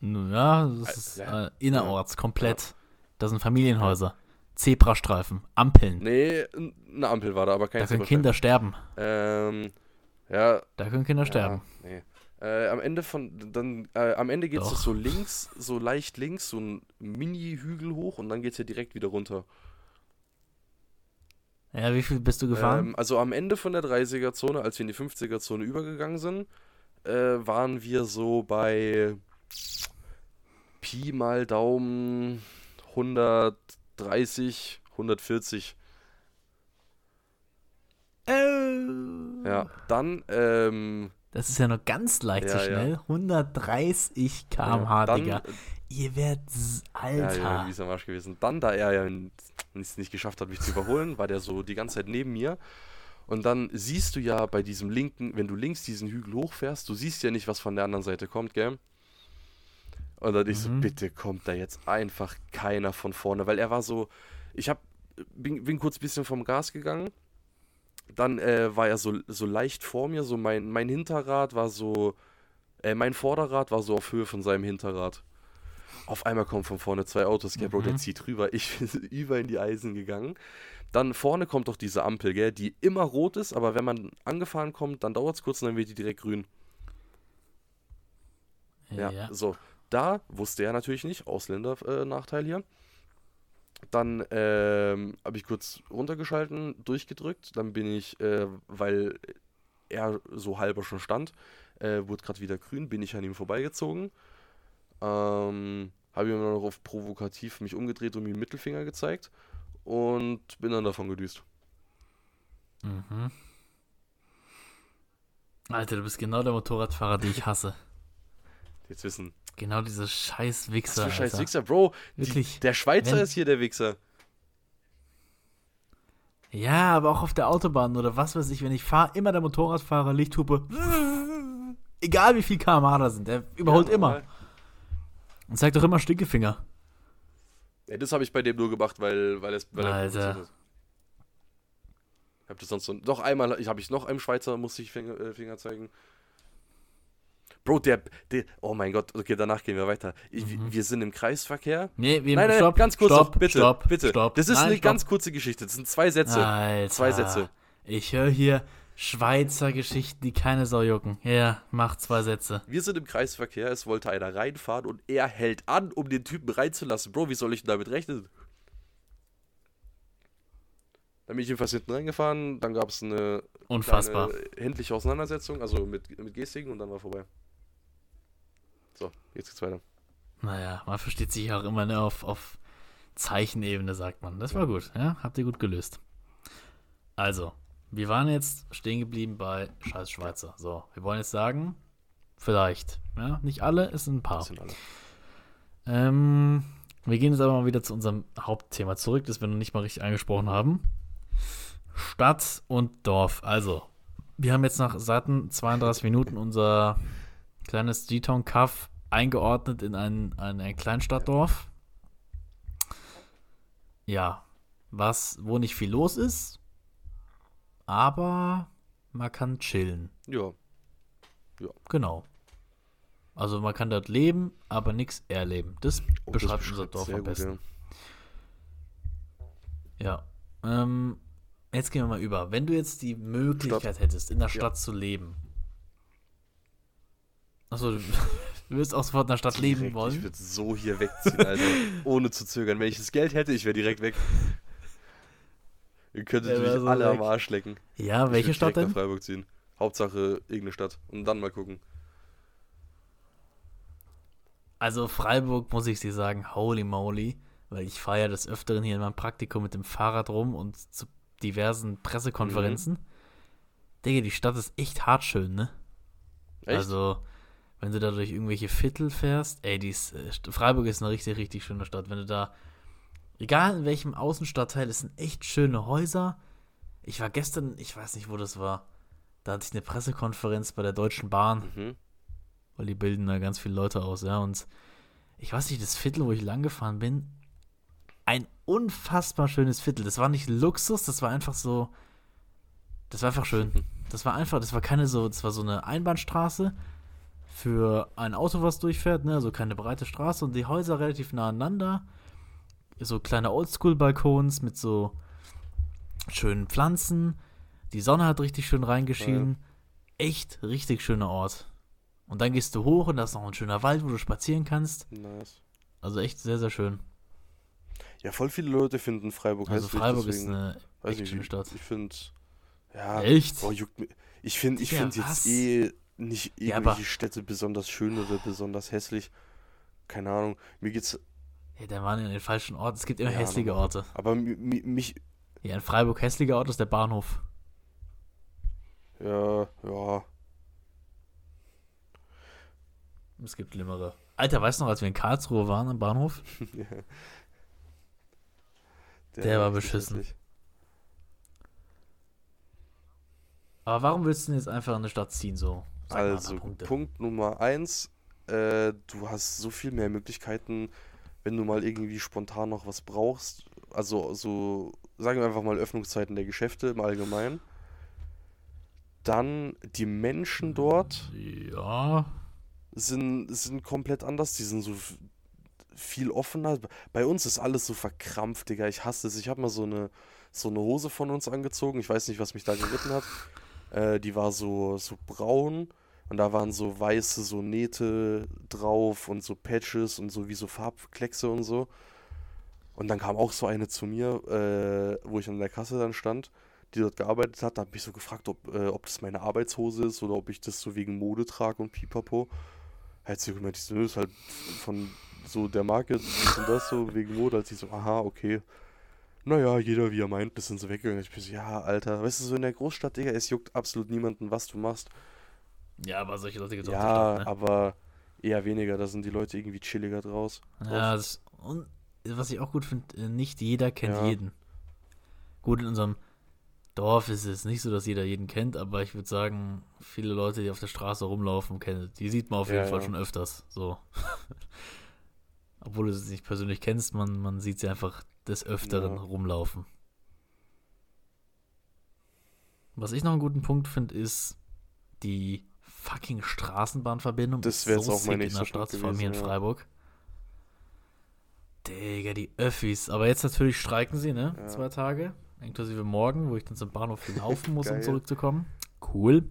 Ja, das ist ja. äh, innerorts, komplett. Das sind Familienhäuser. Zebrastreifen, Ampeln. Nee, eine Ampel war da, aber kein da können. Kinder sterben. Ähm, ja, Da können Kinder sterben. Ja, nee. Äh, am Ende von, dann, äh, am Ende geht es so links, so leicht links, so ein Mini-Hügel hoch und dann geht es ja direkt wieder runter. Ja, wie viel bist du gefahren? Ähm, also am Ende von der 30er-Zone, als wir in die 50er-Zone übergegangen sind, äh, waren wir so bei Pi mal Daumen 130, 140. Oh. Ja, dann, ähm, Das ist ja noch ganz leicht so Ja, ja. schnell. 130 km/h, ja, dann, Digga. Ihr werdet. Ja, Alter. ja, wie ist am Arsch gewesen. Dann, da er ja es nicht geschafft hat, mich zu überholen, war der so die ganze Zeit neben mir. Und dann siehst du ja bei diesem linken, wenn du links diesen Hügel hochfährst, du siehst ja nicht, was von der anderen Seite kommt, gell? Und dann ich so, Mhm. bitte kommt da jetzt einfach keiner von vorne, weil er war so, ich hab, bin, bin kurz ein bisschen vom Gas gegangen, dann äh, war er so, so leicht vor mir, so mein, mein Hinterrad war so, äh, mein Vorderrad war so auf Höhe von seinem Hinterrad. Auf einmal kommen von vorne zwei Autos, gell, Bro, der Mhm. zieht rüber. Ich bin über in die Eisen gegangen. Dann vorne kommt doch diese Ampel, gell, die immer rot ist, aber wenn man angefahren kommt, dann dauert es kurz und dann wird die direkt grün. Ja, ja. so. Da wusste er natürlich nicht, Ausländer-Nachteil hier. Dann ähm, habe ich kurz runtergeschalten, durchgedrückt. Dann bin ich, äh, weil er so halber schon stand, äh, wurde gerade wieder grün, bin ich an ihm vorbeigezogen. Ähm, habe ihm dann noch auf provokativ mich umgedreht und mir den Mittelfinger gezeigt und bin dann davon gedüst. Mhm. Alter, du bist genau der Motorradfahrer, den ich hasse. Jetzt wissen. Genau diese scheiß Was Wichser. für scheiß. Wichser, Bro. Die, Wirklich. der Schweizer Wenn- ist hier der Wichser. Ja, aber auch auf der Autobahn oder was weiß ich, wenn ich fahre, immer der Motorradfahrer, Lichthupe. Egal wie viel km/h da sind, der überholt Ja, immer. Und zeigt doch immer Stinkefinger. Ja, das habe ich bei dem nur gemacht, weil, weil es weil er Alter. provoziert Ich habe das sonst so, doch einmal, ich habe ich noch einem Schweizer musste ich Finger, äh, Finger zeigen. Bro, der, der, oh mein Gott, okay, danach gehen wir weiter. Ich, Mhm. Wir sind im Kreisverkehr. Nee, wir, Nein, nein, stopp, ganz kurz, stopp, noch, bitte, stopp, bitte. Stopp. Das ist Nein, eine stopp. ganz kurze Geschichte. Das sind zwei Sätze. Alter, Zwei Sätze. Ich höre hier Schweizer Geschichten, die keine Sau jucken. Ja, mach zwei Sätze. Wir sind im Kreisverkehr, es wollte einer reinfahren und er hält an, um den Typen reinzulassen. Bro, wie soll ich denn damit rechnen? Dann bin ich jedenfalls hinten reingefahren, dann gab es eine Unfassbar. kleine händliche Auseinandersetzung, also mit, mit Gestiken und dann war vorbei. So, jetzt geht's weiter. Naja, man versteht sich auch immer ne, auf, auf Zeichenebene, sagt man. Das war gut, ja? Habt ihr gut gelöst. Also, wir waren jetzt stehen geblieben bei Scheiß Schweizer. So, wir wollen jetzt sagen, vielleicht. Ja, nicht alle, es sind ein paar. Sind. Ähm, wir gehen jetzt aber mal wieder zu unserem Hauptthema zurück, das wir noch nicht mal richtig angesprochen haben. Stadt und Dorf. Also, wir haben jetzt nach satten 32 Minuten unser kleines G-Town Cuff eingeordnet in ein, ein, ein Kleinstadtdorf. Ja, was, wo nicht viel los ist, aber man kann chillen. Ja, Genau. Also man kann dort leben, aber nichts erleben. Das oh, das beschreibt unser beschreibt Dorf am gut, besten. Ja. Ähm, jetzt gehen wir mal über. Wenn du jetzt die Möglichkeit hättest, in der Stadt zu leben. Achso, du würdest auch sofort in der Stadt leben Direkt, Ich wollen? würde so hier wegziehen, Alter. ohne zu zögern. Wenn ich das Geld hätte, ich wäre direkt weg. Ihr könntet mich so alle weg. am Arsch lecken. Ja, Ich welche würd Stadt direkt nach denn? Freiburg ziehen. Hauptsache irgendeine Stadt. Und dann mal gucken. Also Freiburg muss ich dir sagen, holy moly, weil ich fahre ja des Öfteren hier in meinem Praktikum mit dem Fahrrad rum und zu diversen Pressekonferenzen. Mhm. Digga, die Stadt ist echt hart schön, ne? Echt? Also, wenn du da durch irgendwelche Viertel fährst, ey, die ist, äh, Freiburg ist eine richtig, richtig schöne Stadt. Wenn du da, egal in welchem Außenstadtteil, es sind echt schöne Häuser. Ich war gestern, ich weiß nicht, wo das war, da hatte ich eine Pressekonferenz bei der Deutschen Bahn, mhm. weil die bilden da ganz viele Leute aus, ja, und ich weiß nicht, das Viertel, wo ich lang gefahren bin, ein unfassbar schönes Viertel. Das war nicht Luxus, das war einfach so, das war einfach schön. Das war einfach, das war keine so, das war so eine Einbahnstraße für ein Auto, was durchfährt, ne, also keine breite Straße und die Häuser relativ nah aneinander. So kleine Oldschool-Balkons mit so schönen Pflanzen. Die Sonne hat richtig schön reingeschienen. Echt richtig schöner Ort. Und dann gehst du hoch und da ist noch ein schöner Wald, wo du spazieren kannst. Nice. Also echt sehr, sehr schön. Ja, voll viele Leute finden Freiburg Also hässlich, Freiburg ist deswegen, eine weiß echt nicht, schöne Stadt. Ich finde, ja, Echt? boah, juckt mir. Ich finde ich find jetzt was? eh nicht Ja, irgendwelche aber- Städte besonders schön oder besonders hässlich. Keine Ahnung. Mir geht's, Ja, der war in den falschen Ort. Es gibt immer Ja, hässliche. Orte. aber mi- mi- mich, Ja, in Freiburg hässlicher Ort ist der Bahnhof. ja, ja. Es gibt schlimmere. Alter, weißt du noch, als wir in Karlsruhe waren am Bahnhof? Der war richtig beschissen. hässlich. Aber warum willst du denn jetzt einfach in eine Stadt ziehen, so? Sag Also. Punkt Nummer eins, äh, du hast so viel mehr Möglichkeiten, wenn du mal irgendwie spontan noch was brauchst. Also, so, sagen wir einfach mal Öffnungszeiten der Geschäfte im Allgemeinen. Dann die Menschen dort Ja. sind, sind komplett anders. Die sind so viel offener. Bei uns ist alles so verkrampft, Digga. Ich hasse es. Ich habe mal so eine, so eine Hose von uns angezogen. Ich weiß nicht, was mich da geritten hat. Äh, die war so, so braun. Und da waren so weiße so Nähte drauf und so Patches und so wie so Farbkleckse und so. Und dann kam auch so eine zu mir, äh, wo ich an der Kasse dann stand, die dort gearbeitet hat. Da habe ich so gefragt, ob, äh, ob das meine Arbeitshose ist oder ob ich das so wegen Mode trage und pipapo. Hat sie gemeint, nö, ist halt von so der Marke und das so wegen Mode. Als ich so, aha, okay. Naja, jeder wie er meint, das sind so weggegangen. Ich bin so, ja, Alter, weißt du, so in der Großstadt, Digga, es juckt absolut niemanden, was du machst. Ja, aber solche Leute gibt es auch Ja, Stadt, ne? aber eher weniger, da sind die Leute irgendwie chilliger draus. Ja, das, und was ich auch gut finde, äh, nicht jeder kennt Ja. jeden. Gut, in unserem Dorf ist es nicht so, dass jeder jeden kennt, aber ich würde sagen, viele Leute, die auf der Straße rumlaufen, kennen, die sieht man auf Ja, jeden Fall ja. schon öfters. So. Obwohl du sie nicht persönlich kennst, man, man sieht sie einfach des Öfteren Ja. rumlaufen. Was ich noch einen guten Punkt finde, ist die fucking Straßenbahnverbindung. Das wäre jetzt auch sick mein in der nächster Stadt, Punkt vor allem hier in gewesen, ja. Freiburg. Digga, die Öffis. Aber jetzt natürlich streiken sie, ne? Ja. Zwei Tage. Inklusive morgen, wo ich dann zum Bahnhof laufen muss, um zurückzukommen. Cool.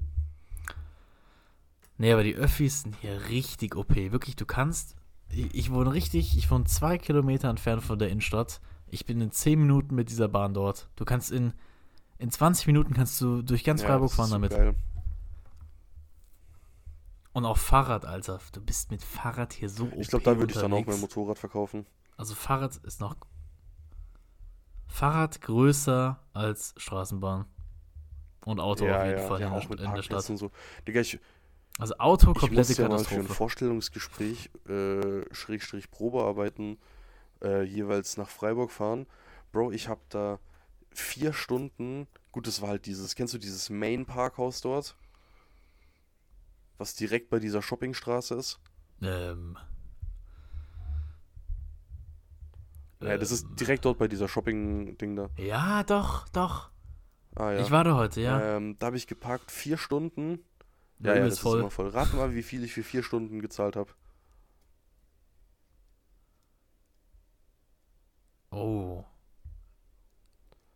Nee, aber die Öffis sind hier richtig OP. Wirklich, du kannst. Ich, ich wohne richtig, ich wohne zwei Kilometer entfernt von der Innenstadt. Ich bin in zehn Minuten mit dieser Bahn dort. Du kannst in, in 20 Minuten kannst du durch ganz Ja, Freiburg fahren so damit. Geil. Und auch Fahrrad, Alter. Du bist mit Fahrrad hier so Ich glaube, da würde ich dann auch mein. Motorrad verkaufen. Also Fahrrad ist noch. Fahrrad größer als Straßenbahn. Und Auto auf jeden Fall ja, auch mit in der Stadt. so. Digga, ich, Also Auto, ich komplette musste ja mal für ein Katastrophe. Vorstellungsgespräch, äh, Schrägstrich Probearbeiten, äh, jeweils nach Freiburg fahren. Bro, ich habe da vier Stunden, gut, das war halt dieses, kennst du dieses Main-Parkhaus dort? Was direkt bei dieser Shoppingstraße ist? Ähm, Ja, das ist direkt dort bei dieser Shopping-Ding da. ja, doch, doch. Ah ja. Ich war da heute, ja. Ähm, da habe ich geparkt, vier Stunden. Ja, ja, übelst das voll. ist immer voll. Rat mal, wie viel ich für vier Stunden gezahlt habe. Oh.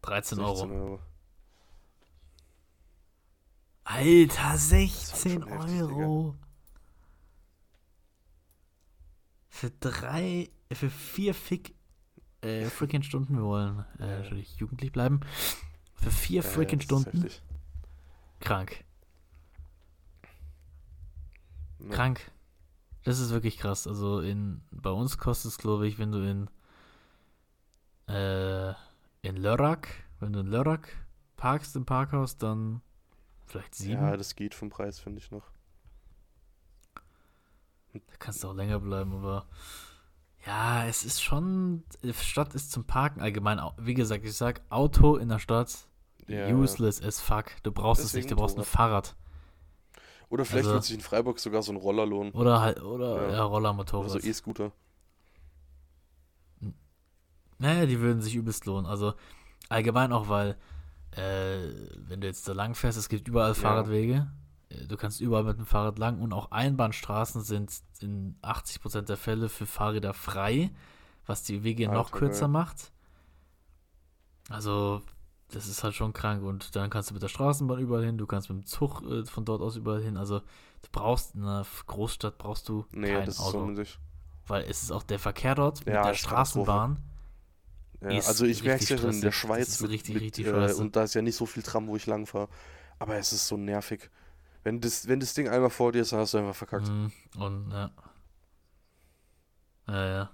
13 16 Euro. Euro. Alter, 16 schon heftig, Euro. Für drei, für vier Fick, äh, freaking Stunden, wir wollen äh, natürlich jugendlich bleiben. Für vier Ja, freaking Stunden. Krank. Ja. Krank. Das ist wirklich krass. Also in, bei uns kostet es, glaube ich, wenn du in, äh, in Lörrach, wenn du in Lörrach parkst im Parkhaus, dann vielleicht sieben. Ja, das geht vom Preis, finde ich noch. Da kannst du auch länger bleiben, aber ja, es ist schon, die Stadt ist zum Parken allgemein, wie gesagt, ich sag Auto in der Stadt, Ja, useless as fuck. Du brauchst es Deswegen nicht, du brauchst ein. Fahrrad. Oder vielleicht Also- wird sich in Freiburg sogar so ein Roller lohnen. Oder halt, oder Ja. ja, Roller, Oder Motorrad. so E-Scooter. Naja, die würden sich übelst lohnen. Also allgemein auch, weil, äh, wenn du jetzt da lang fährst, es gibt überall Ja. Fahrradwege. Äh, Du kannst überall mit dem Fahrrad lang und auch Einbahnstraßen sind in 80% der Fälle für Fahrräder frei, was die Wege noch Alter, kürzer geil. macht. Also, das ist halt schon krank. Und dann kannst du mit der Straßenbahn überall hin, du kannst mit dem Zug äh, von dort aus überall hin. Also, du brauchst in einer Großstadt brauchst du Nee, kein das ist Auto. so unnötig. weil es ist auch der Verkehr dort mit Ja, der ist Katastrophe. Ja, also ich merke es ja schon in der. Schweiz mit, richtig, mit, richtig äh, und da ist ja nicht so viel Tram, wo ich lang fahre. Aber es ist so nervig. Wenn das, wenn das Ding einmal vor dir ist, dann hast du einfach verkackt. Mhm, und ja. Ja, ja.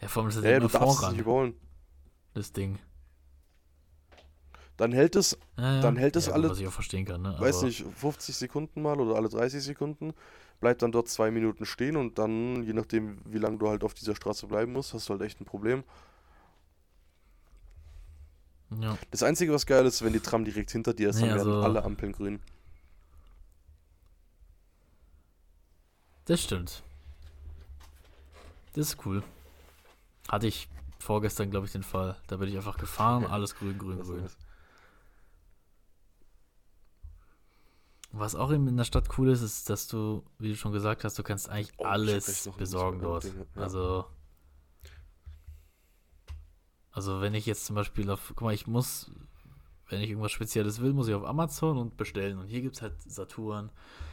Ja, vor allem ist das Ja, ja, du darfst es nicht überholen. das Ding. Dann hält es, Ja, ja. Dann hält es ja, alle- Was ich auch verstehen kann, ne? weiß nicht, 50 Sekunden mal oder alle 30 Sekunden. Bleibt dann dort zwei Minuten stehen und dann, je nachdem, wie lange du halt auf dieser Straße bleiben musst, hast du halt echt ein Problem. Ja. Das Einzige, was geil ist, wenn die Tram direkt hinter dir ist, Nee, dann werden also- alle Ampeln grün. Das stimmt. Das ist cool. Hatte ich vorgestern, glaube ich, den Fall. Da bin ich einfach gefahren, alles grün, grün, grün. Was auch eben in der Stadt cool ist, ist, dass du, wie du schon gesagt hast, du kannst eigentlich Oh, alles besorgen dort. Ja. Also, also wenn ich jetzt zum Beispiel auf, guck mal, ich muss, wenn ich irgendwas Spezielles will, muss ich auf Amazon und bestellen. Und hier gibt es halt Saturn,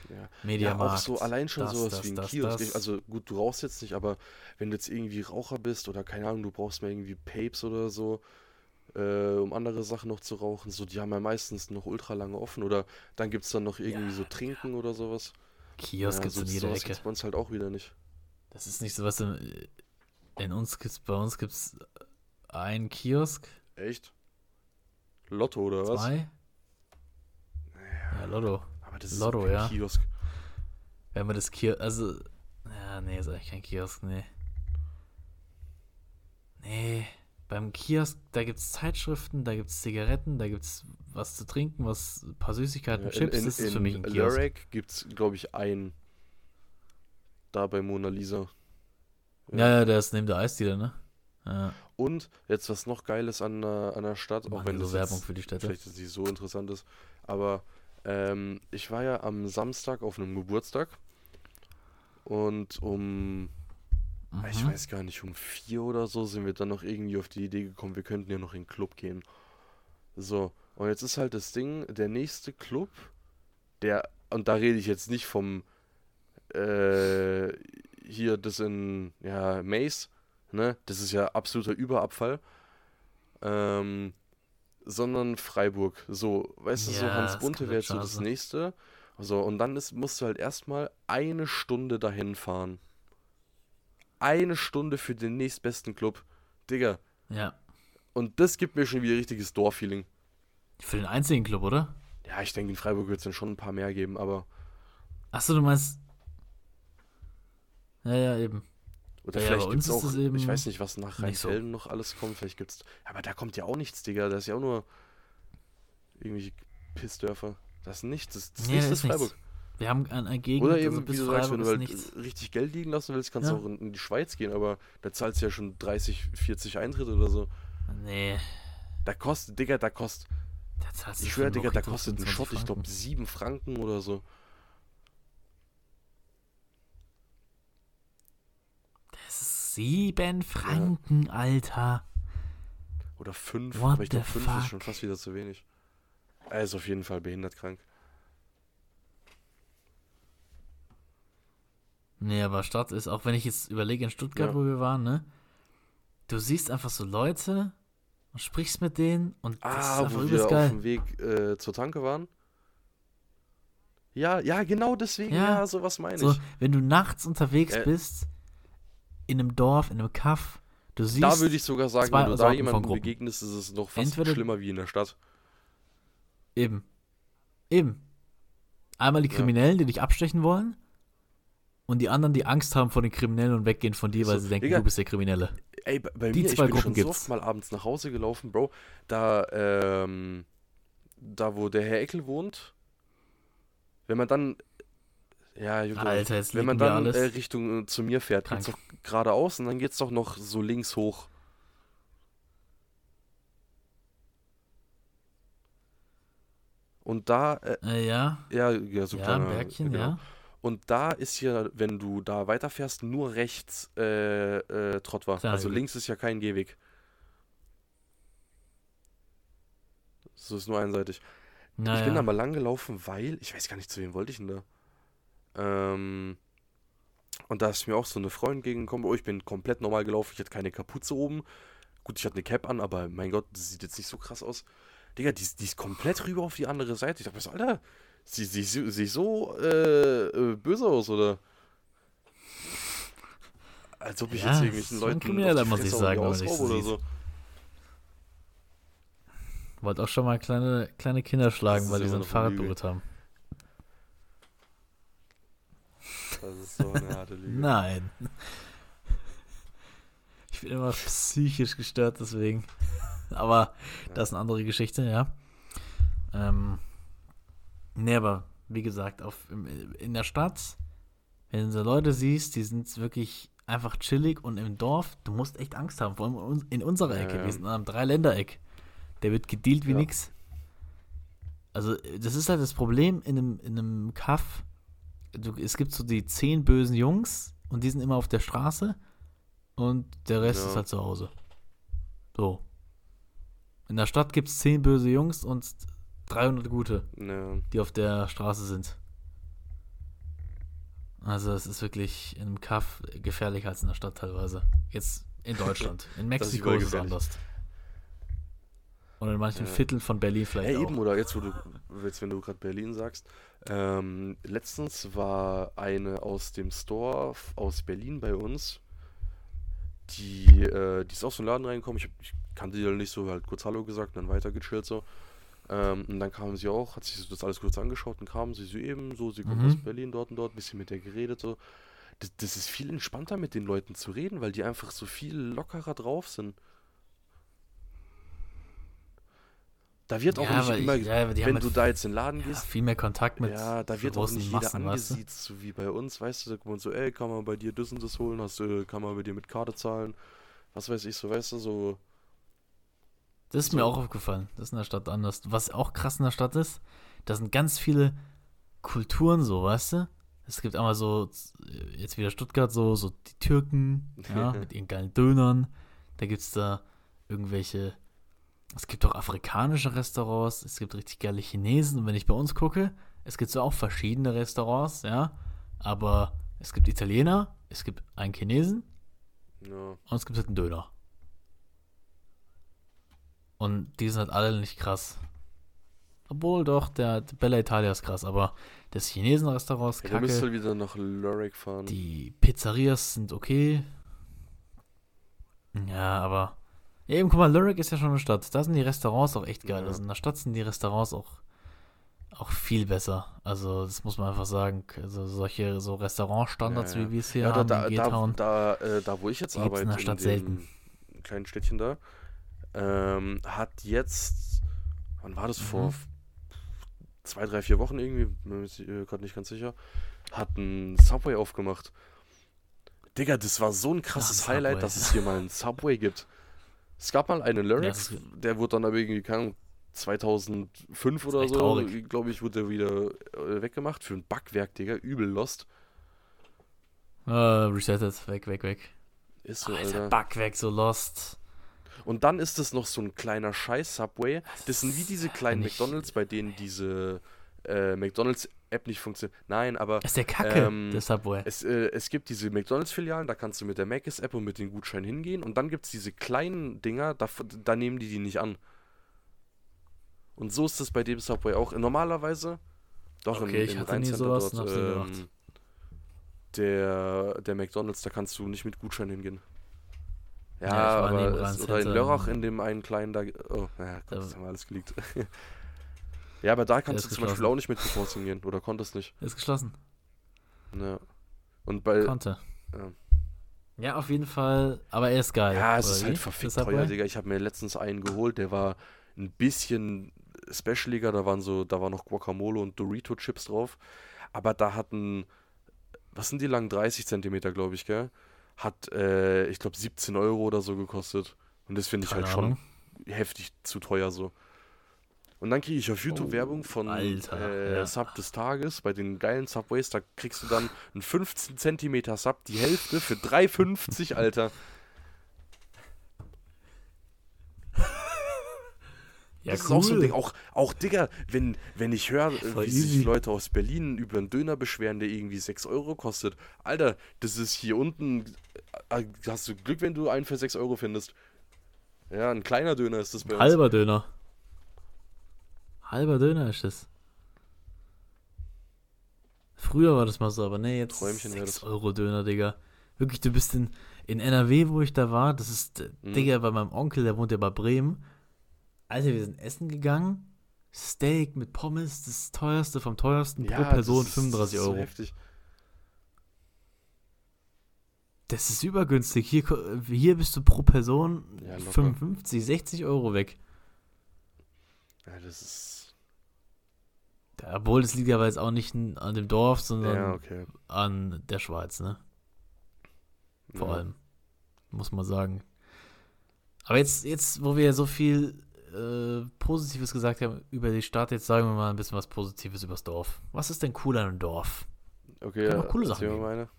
Ja. Ja, Mediamarkt. auch so allein schon das, sowas das, wie ein das, Kiosk. das. Also gut, du rauchst jetzt nicht, aber wenn du jetzt irgendwie Raucher bist oder keine Ahnung, du brauchst mal irgendwie Papes oder so, äh, um andere Sachen noch zu rauchen, so die haben ja meistens noch ultra lange offen oder dann gibt es dann noch irgendwie so Trinken oder sowas. Kiosk ja, gibt's so, in jeder Ecke. gibt's bei uns halt auch wieder nicht. Das ist nicht so was in, in uns gibt's, bei uns gibt's ein Kiosk, Echt? Lotto oder was? zwei. Ja, Lotto. Aber das ist Lotto, ja. Kiosk. Wenn man das Kiosk, also, ja, nee, ist eigentlich kein Kiosk, nee. Nee, beim Kiosk, da gibt's Zeitschriften, da gibt's Zigaretten, da gibt's was zu trinken, was, ein paar Süßigkeiten, Ja, Chips, das ist für mich ein Kiosk. Lurek gibt es, glaube ich, einen. Da bei Mona Lisa. Ja, ja, der ist neben der Eisdiele, ne? Ja. Und jetzt was noch Geiles an, der- an der Stadt, auch wenn so das Werbung für die Städte. vielleicht jetzt nicht so interessant ist, aber ähm, ich war ja am Samstag auf einem Geburtstag und um, ich Mhm. weiß gar nicht, um vier oder so sind wir dann noch irgendwie auf die Idee gekommen, wir könnten ja noch in den Club gehen. So, und jetzt ist halt das Ding, der nächste Club, der, und da rede ich jetzt nicht vom, äh, hier das in, ja, Maze, ne, das ist ja absoluter Überabfall, ähm, sondern Freiburg. So, weißt du, so Ja, Hans ist Bunte wäre jetzt so das nächste. So, und dann ist, musst du halt erstmal eine Stunde dahin fahren. Eine Stunde für den nächstbesten Club. Digga. Ja. Und das gibt mir schon wieder richtiges Dorffeeling. Für den einzigen Club, oder? Ja, ich denke, in Freiburg wird es dann schon ein paar mehr geben, aber. Achso, du meinst. Ja, ja, eben. Oder Ja, vielleicht gibt es auch. ich weiß nicht, was nach nicht so. Rheinfelden noch alles kommt. Vielleicht gibt's. Aber da kommt ja auch nichts, Digga. Da ist ja auch nur. Irgendwelche Pissdörfer. Das ist nichts. Das, das Nee, ist ist nichts. Freiburg. Wir haben an einer Gegend, Oder also eben, wie bis du sagst, wenn du halt nichts. richtig Geld liegen lassen willst, kannst du Ja. auch in, die Schweiz gehen, aber da zahlst du ja schon 30, 40 Eintritt oder so. Nee, Da kostet, Digga, da kostet, da ich schwöre, Digga, da kostet ein 25 Shot, ich glaube, Franken. 7 Franken oder so. Das ist sieben Franken, Alter. Oder 5, What aber ich glaube, the 5 ist fuck? schon fast wieder zu wenig. Er ist auf jeden Fall behindert krank. Nee, aber Stadt ist, auch wenn ich jetzt überlege in Stuttgart, Ja. wo wir waren, ne? Du siehst einfach so Leute und sprichst mit denen und das ist Ah, einfach wo wir übelst auf geil. dem Weg äh, zur Tanke waren. Ja, ja, genau deswegen, Ja. ja, sowas meine So, ich. wenn du nachts unterwegs Äh. bist, in einem Dorf, in einem Kaff, du siehst. Da würde ich sogar sagen, wenn du da Sorten von jemandem begegnest, ist es noch fast Entweder- schlimmer wie in der Stadt. Eben. Eben. Einmal die Ja. Kriminellen, die dich abstechen wollen. Und die anderen, die Angst haben vor den Kriminellen und weggehen von dir, weil So, sie denken, Digga, du bist der Kriminelle. Ey, bei, bei Die mir, ich zwei bin Gruppen schon so oft mal abends nach Hause gelaufen, Bro. Da, ähm, da wo der Herr Eckel wohnt, wenn man dann, ja, Junge, Alter, jetzt wenn man dann äh, Richtung äh, zu mir fährt, geht's Krank. doch geradeaus und dann geht's doch noch so links hoch. Und da, äh, Äh, ja, ja, ja, so ja, kleiner- ein Bergchen, genau. ja. Und da ist ja, wenn du da weiterfährst, nur rechts äh, äh, Trottwar. Also links ist ja kein Gehweg. So ist nur einseitig. Naja. Ich bin da mal lang gelaufen, weil, ich weiß gar nicht, zu wem wollte ich denn da? Ähm, und da ist mir auch so eine Freundin entgegengekommen. Oh, ich bin komplett normal gelaufen, ich hatte keine Kapuze oben. Gut, ich hatte eine Cap an, aber mein Gott, das sieht jetzt nicht so krass aus. Digga, die, ist- die ist komplett rüber auf die andere Seite. Ich dachte mir so, Alter, sie sie- sie- sieht so äh, äh, böse aus, oder? Als ob ich Ja, jetzt irgendwelchen Leuten Krimineller, auf die muss ich sagen, ausraube so oder so. Wollte auch schon mal kleine, kleine Kinder schlagen, weil die so ein Fahrrad berührt haben. Das ist so eine harte Lüge. Nein. Ich bin immer psychisch gestört, deswegen. Aber das ist eine andere Geschichte, ja. Ähm, nee, aber wie gesagt, auf, in der Stadt, wenn du Leute siehst, die sind wirklich einfach chillig und im Dorf, du musst echt Angst haben. Vor allem in uns- in unserer Ja, Ecke. ja. Wir sind am Dreiländereck. Der wird gedealt wie Ja. nix. Also, das ist halt das Problem in einem, in einem Kaff. Du, es gibt so die zehn bösen Jungs und die sind immer auf der Straße und der Rest Ja. ist halt zu Hause. So. In der Stadt gibt es zehn böse Jungs und 300 gute, Ja. die auf der Straße sind. Also es ist wirklich in einem Kaff gefährlicher als in der Stadt teilweise. Jetzt in Deutschland. In ist Mexiko überall ist es anders. Und in manchen Ja. Vierteln von Berlin vielleicht auch. eben, oder jetzt, wo du, jetzt, wenn du gerade Berlin sagst, ähm, letztens war eine aus dem Store aus Berlin bei uns, die, äh, die ist aus dem Laden reingekommen, ich, ich kannte die nicht so, halt kurz Hallo gesagt, dann weiter gechillt so. Ähm, und dann kam sie auch, hat sich so das alles kurz angeschaut und kam sie so eben so, sie kommt Mhm. aus Berlin, dort und dort, ein bisschen mit der geredet so. Das, das ist viel entspannter mit den Leuten zu reden, weil die einfach so viel lockerer drauf sind. Da wird auch Ja, nicht weil ich- immer, ja, wenn halt du da jetzt in den Laden ja, gehst, viel mehr Kontakt mit ja, da wird auch nicht jeder Massen, du? angesiezt, so wie bei uns, weißt du, da kommt man so, ey, kann man bei dir das und das holen, hast du, kann man bei dir mit Karte zahlen, was weiß ich, so weißt du, so. Das ist mir auch aufgefallen. Das ist in der Stadt anders. Was auch krass in der Stadt ist, da sind ganz viele Kulturen so, weißt du? Es gibt einmal so, jetzt wieder Stuttgart, so, so die Türken, ja, mit ihren geilen Dönern. Da gibt es da irgendwelche, es gibt auch afrikanische Restaurants, es gibt richtig geile Chinesen. Und wenn ich bei uns gucke, es gibt so auch verschiedene Restaurants, ja. Aber es gibt Italiener, es gibt einen Chinesen Ja. und es gibt halt einen Döner. Und die sind halt alle nicht krass. Obwohl doch, der, der Bella Italia ist krass, aber das Chinesen-Restaurant ist Ja, da müsst kacke. ihr wieder nach Lurrick fahren. Die Pizzerias sind okay. Ja, aber. Ja, eben, guck mal, Lyric ist ja schon eine Stadt. Da sind die Restaurants auch echt geil. Ja. Also in der Stadt sind die Restaurants auch, auch viel besser. Also, das muss man einfach sagen. Also, solche so Restaurantstandards, Ja, ja. wie wir es hier Ja, da, haben da, in da, G-Town. da, äh, da, wo ich jetzt gibt's in arbeite, der Stadt dem selten. kleinen Städtchen da, ähm, hat jetzt, wann war das, vor Mhm. f- zwei, drei, vier Wochen irgendwie, bin mir äh, gerade nicht ganz sicher, hat ein Subway aufgemacht. Digga, das war so ein krasses Subway. Highlight, dass es hier mal ein Subway gibt. Es gab mal einen Lyrics, das der wurde dann aber irgendwie, keine Ahnung, 2005 oder so, glaube ich, wurde der wieder äh, weggemacht für ein Backwerk, Digga, übel lost. Äh, resettet, weg, weg, weg. Ist so, Alter, Alter. Backwerk so lost. Und dann ist es noch so ein kleiner Scheiß-Subway. Das sind wie diese kleinen McDonalds, bei denen diese äh, McDonalds-App nicht funktioniert. Nein, aber Das ist der Kacke, Ähm, der Subway. es, äh, es gibt diese McDonalds-Filialen, da kannst du mit der Mac's-App und mit dem Gutschein hingehen. Und dann gibt es diese kleinen Dinger, da, da nehmen die die nicht an. Und so ist es bei dem Subway auch. Normalerweise, doch Okay, in, ich in hatte nie sowas dort, ähm, der, der McDonalds, da kannst du nicht mit Gutschein hingehen. Ja, Ja, ich im aber es, oder in. Lörrach in dem einen kleinen da. Oh, naja, Gott, Da- das haben wir alles geleakt. ja, aber da kannst du zum Beispiel auch nicht mit Coupons hingehen. Oder konntest nicht. Ist geschlossen. Ja. Und bei. Konnte. ja. Ja, auf jeden Fall. Aber er ist geil. Ja, es ist wie? halt verfickt teuer? Digga. Ich habe mir letztens einen geholt, der war ein bisschen specialiger. Da waren so, da war noch Guacamole und Dorito-Chips drauf. Aber da hatten, was sind die lang? 30 Zentimeter, glaube ich, gell? Hat, äh, ich glaube, 17 Euro oder so gekostet. Und das finde ich Keine halt schon Ahnung. heftig zu teuer so. Und dann kriege ich auf YouTube Oh, Werbung von Alter, äh, ja. Sub des Tages bei den geilen Subways. Da kriegst du dann einen 15 Zentimeter Sub, die Hälfte für 3,50, Alter. Ja, das ist auch so ein cool. Ding. Auch, auch Digga, wenn, wenn ich höre, wie easy. sich Leute aus Berlin über einen Döner beschweren, der irgendwie 6 Euro kostet. Alter, das ist hier unten. äh, Hast du Glück, wenn du einen für 6 Euro findest. Ja, ein kleiner Döner ist das bei uns. Halber Döner. Halber Döner ist das. Früher war das mal so, aber nee, jetzt Träumchen wäre 6 das. Euro Döner, Digga. Wirklich, du bist in, in NRW, wo ich da war, das ist, äh, Mhm. Digga, bei meinem Onkel, der wohnt ja bei Bremen. Alter, wir sind essen gegangen. Steak mit Pommes, das teuerste vom teuersten pro Ja, Person das ist- 35 das ist so Euro. heftig. Das ist übergünstig. Hier, hier bist du pro Person Ja, locker. 55, 60 Euro weg. Ja, das ist. Ja, Obwohl, das liegt aber jetzt auch nicht an dem Dorf, sondern Ja, okay. an der Schweiz, ne? Vor ja. allem. Muss man sagen. Aber jetzt, jetzt, wo wir so viel äh, Positives gesagt haben über die Stadt, jetzt sagen wir mal ein bisschen was Positives übers Dorf. Was ist denn cool an einem Dorf? Okay, ja, coole Sachen mal meine.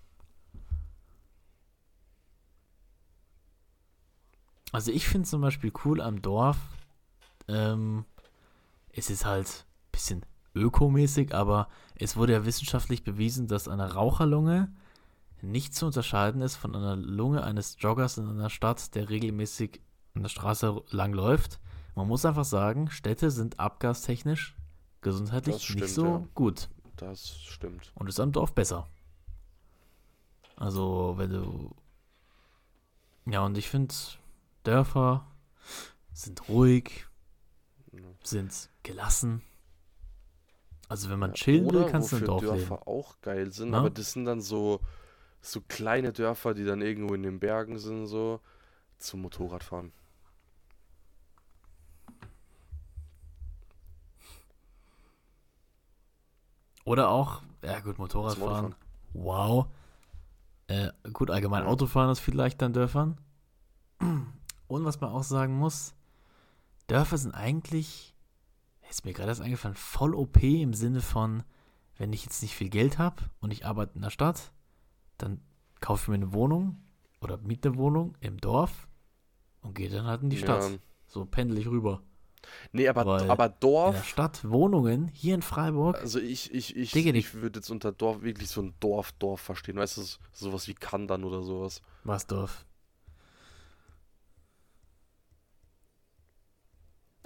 Also ich finde zum Beispiel cool am Dorf, ähm, es ist halt ein bisschen ökomäßig, aber es wurde ja wissenschaftlich bewiesen, dass eine Raucherlunge nicht zu unterscheiden ist von einer Lunge eines Joggers in einer Stadt, der regelmäßig an der Straße lang läuft. Man muss einfach sagen, Städte sind abgastechnisch gesundheitlich stimmt, nicht so ja. gut Das stimmt. und ist am Dorf besser. Also, wenn du. Ja, und ich finde, Dörfer sind ruhig. Sind gelassen. Also, wenn man Ja, chillen will, kannst du wofür Dorf Dörfer leben. auch geil sind, Ja? aber das sind dann so, so kleine Dörfer, die dann irgendwo in den Bergen sind, so zum Motorradfahren. Oder auch, ja gut, Motorradfahren. Wow. Äh, gut, allgemein Ja. Autofahren ist viel leichter in Dörfern. Und was man auch sagen muss, Dörfer sind eigentlich, ist mir gerade das eingefallen, voll OP im Sinne von, wenn ich jetzt nicht viel Geld habe und ich arbeite in der Stadt, dann kaufe ich mir eine Wohnung oder miete eine Wohnung im Dorf und gehe dann halt in die Stadt. Ja. So pendel ich rüber. Nee, aber, Weil aber In der Dorf, Stadt Wohnungen hier in Freiburg. also ich, ich, ich, Digga, ich würde jetzt unter Dorf wirklich so ein Dorf, Dorf verstehen. Weißt du, so- sowas wie Kandern oder sowas. Was Dorf?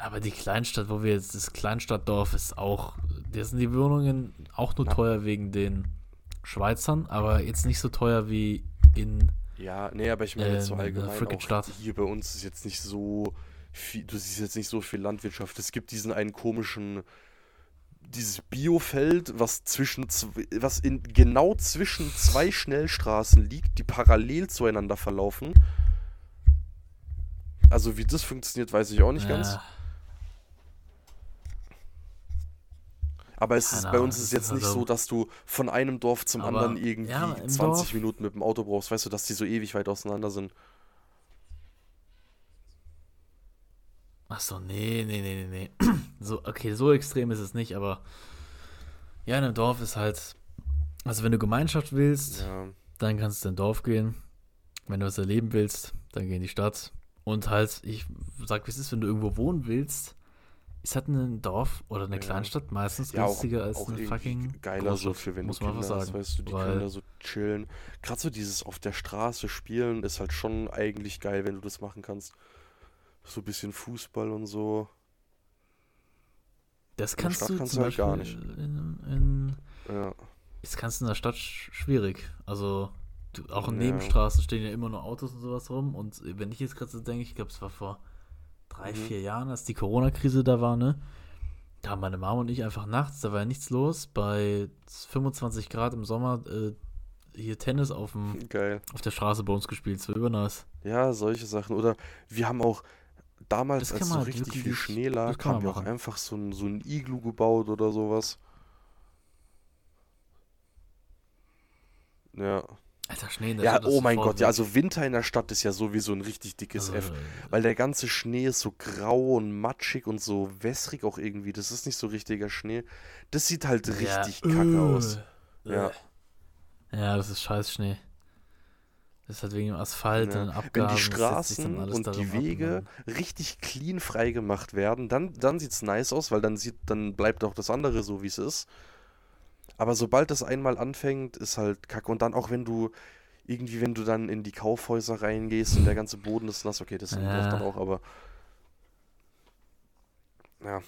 Aber die Kleinstadt, wo wir jetzt, das Kleinstadtdorf ist auch, da sind die Wohnungen auch nur Ja. teuer wegen den Schweizern, aber jetzt nicht so teuer wie in, Ja, nee, aber ich meine jetzt so Ähm, allgemein auch hier bei uns ist jetzt nicht so viel, du siehst jetzt nicht so viel Landwirtschaft. Es gibt diesen einen komischen, dieses Biofeld, was zwischen, zw- was in genau zwischen zwei Schnellstraßen liegt, die parallel zueinander verlaufen. Also wie das funktioniert, weiß ich auch nicht ganz. Aber es ist, bei uns ist es jetzt nicht also- so, dass du von einem Dorf zum Aber, anderen irgendwie ja, im 20 Dorf- Minuten mit dem Auto brauchst. Weißt du, dass die so ewig weit auseinander sind. Ach so, nee, nee, nee, nee, nee. So, okay, so extrem ist es nicht, aber ja, in einem Dorf ist halt, also wenn du Gemeinschaft willst, Ja. dann kannst du in ein Dorf gehen. Wenn du was erleben willst, dann geh in die Stadt. Und halt, ich sag, wie es ist, wenn du irgendwo wohnen willst, ist halt ein Dorf oder eine Ja. Kleinstadt meistens Ja, auch, günstiger als auch eine fucking geiler so für wenn muss du Kinder einfach hast, sagen. weißt du, die Weil- können da so chillen. Gerade so dieses auf der Straße spielen ist halt schon eigentlich geil, wenn du das machen kannst. So ein bisschen Fußball und so. Das kannst du kannst zum du halt gar Beispiel In, in, Ja. das kannst du in der Stadt sch- schwierig. Also du, auch in Ja. Nebenstraßen stehen ja immer nur Autos und sowas rum. Und wenn ich jetzt gerade so denke, ich glaube, es war vor drei, Mhm. vier Jahren, als die Corona-Krise da war, ne? Da haben meine Mama und ich einfach nachts, da war ja nichts los, bei 25 Grad im Sommer äh, hier Tennis auf, dem, Geil. auf der Straße bei uns gespielt. So übernice. Ja, solche Sachen. Oder wir haben auch damals, als so richtig viel Schnee lag, haben wir auch einfach so ein, so ein Iglu gebaut oder sowas. Ja. Alter, Schnee in der Ja, Stadt ist oh mein Gott, ja, also Winter in der Stadt ist ja sowieso ein richtig dickes Also, F. äh, Weil der ganze Schnee ist so grau und matschig und so wässrig auch irgendwie. Das ist nicht so richtiger Schnee. Das sieht halt ja, richtig kacke aus. äh, Ja. Ja, das ist scheiß Schnee. Das ist halt wegen dem Asphalt Ja. und Wenn Abgaben. die Straßen alles und die darum ab Wege richtig clean frei gemacht werden, dann, dann sieht es nice aus, weil dann sieht, dann bleibt auch das andere so, wie es ist. Aber sobald das einmal anfängt, ist halt kacke. Und dann auch, wenn du irgendwie, wenn du dann in die Kaufhäuser reingehst und der ganze Boden ist nass, okay, das Ja. dann auch, aber ja,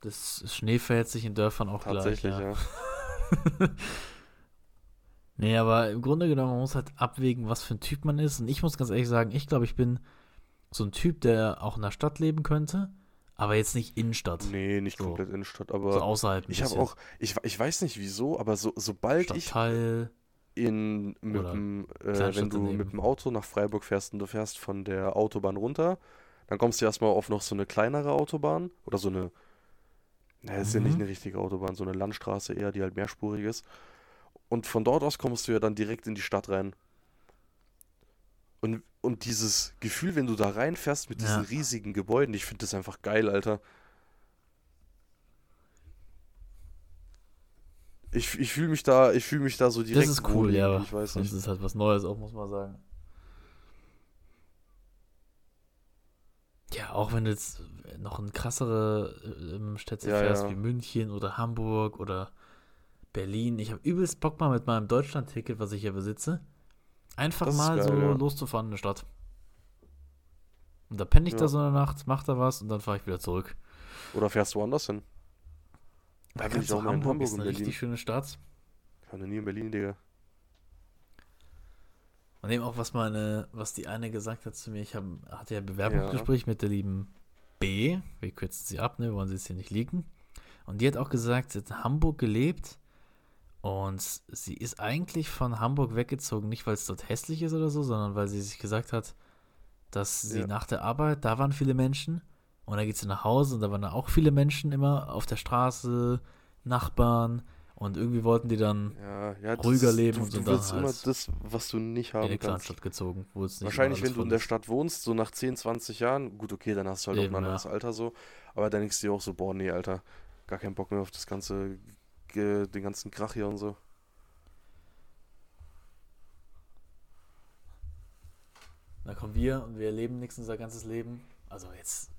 Das Schnee verhält sich in Dörfern auch tatsächlich, gleich. ja. Nee, aber im Grunde genommen, man muss halt abwägen, was für ein Typ man ist. Und ich muss ganz ehrlich sagen, ich glaube, ich bin so ein Typ, der auch in der Stadt leben könnte, aber jetzt nicht Innenstadt. Nee, nicht So. komplett Innenstadt, so aber außerhalb ein ich habe auch, ich, ich weiß nicht wieso, aber so, sobald ich Stadtteil. in mit dem, äh, wenn du daneben. mit dem Auto nach Freiburg fährst und du fährst von der Autobahn runter, dann kommst du erstmal auf noch so eine kleinere Autobahn oder so eine, naja, ist ja nicht Mhm. eine richtige Autobahn, so eine Landstraße eher, die halt mehrspurig ist. Und von dort aus kommst du ja dann direkt in die Stadt rein. Und, und dieses Gefühl, wenn du da reinfährst mit diesen Ja. riesigen Gebäuden, ich finde das einfach geil, Alter. Ich, ich fühle mich da, ich fühle mich da so direkt Das ist cool, ja, aber ich weiß nicht. ist halt was Neues auch, muss man sagen. Ja, auch wenn du jetzt noch in krassere ähm, Städte Ja, fährst, ja. wie München oder Hamburg oder Berlin. Ich habe übelst Bock mal mit meinem Deutschland-Ticket, was ich hier besitze, einfach Das mal geil, so ja. loszufahren in eine Stadt. Und da penne ich Ja. da so eine Nacht, mach da was und dann fahre ich wieder zurück. Oder fährst du woanders hin? Da Ganz ich auch mal in Hamburg Hamburg ist eine Berlin. richtig schöne Stadt. Ich war noch nie in Berlin, Digga. Und eben auch, was meine, was die eine gesagt hat zu mir, ich hab, hatte ja ein Bewerbungsgespräch mit der lieben B, wir kürzen sie ab, ne, wollen sie jetzt hier nicht liegen. Und die hat auch gesagt, sie hat in Hamburg gelebt und sie ist eigentlich von Hamburg weggezogen, nicht weil es dort hässlich ist oder so, sondern weil sie sich gesagt hat, dass sie Ja. nach der Arbeit, da waren viele Menschen und dann geht sie nach Hause und da waren da auch viele Menschen immer auf der Straße, Nachbarn Und irgendwie wollten die dann Ja, ja, Ruhiger ist, leben du, und du dann willst immer halt das, was du nicht in haben eine kannst. Kleinstadt gezogen, wo es nicht Wahrscheinlich, wenn du in der Stadt wohnst, so nach 10, 20 Jahren, gut, okay, dann hast du halt auch Eben, ein ja. anderes Alter so, aber dann denkst du dir auch so, boah, nee, Alter, gar keinen Bock mehr auf das ganze, ge- den ganzen Krach hier und so. Da kommen wir und wir erleben nichts unser ganzes Leben. Also jetzt,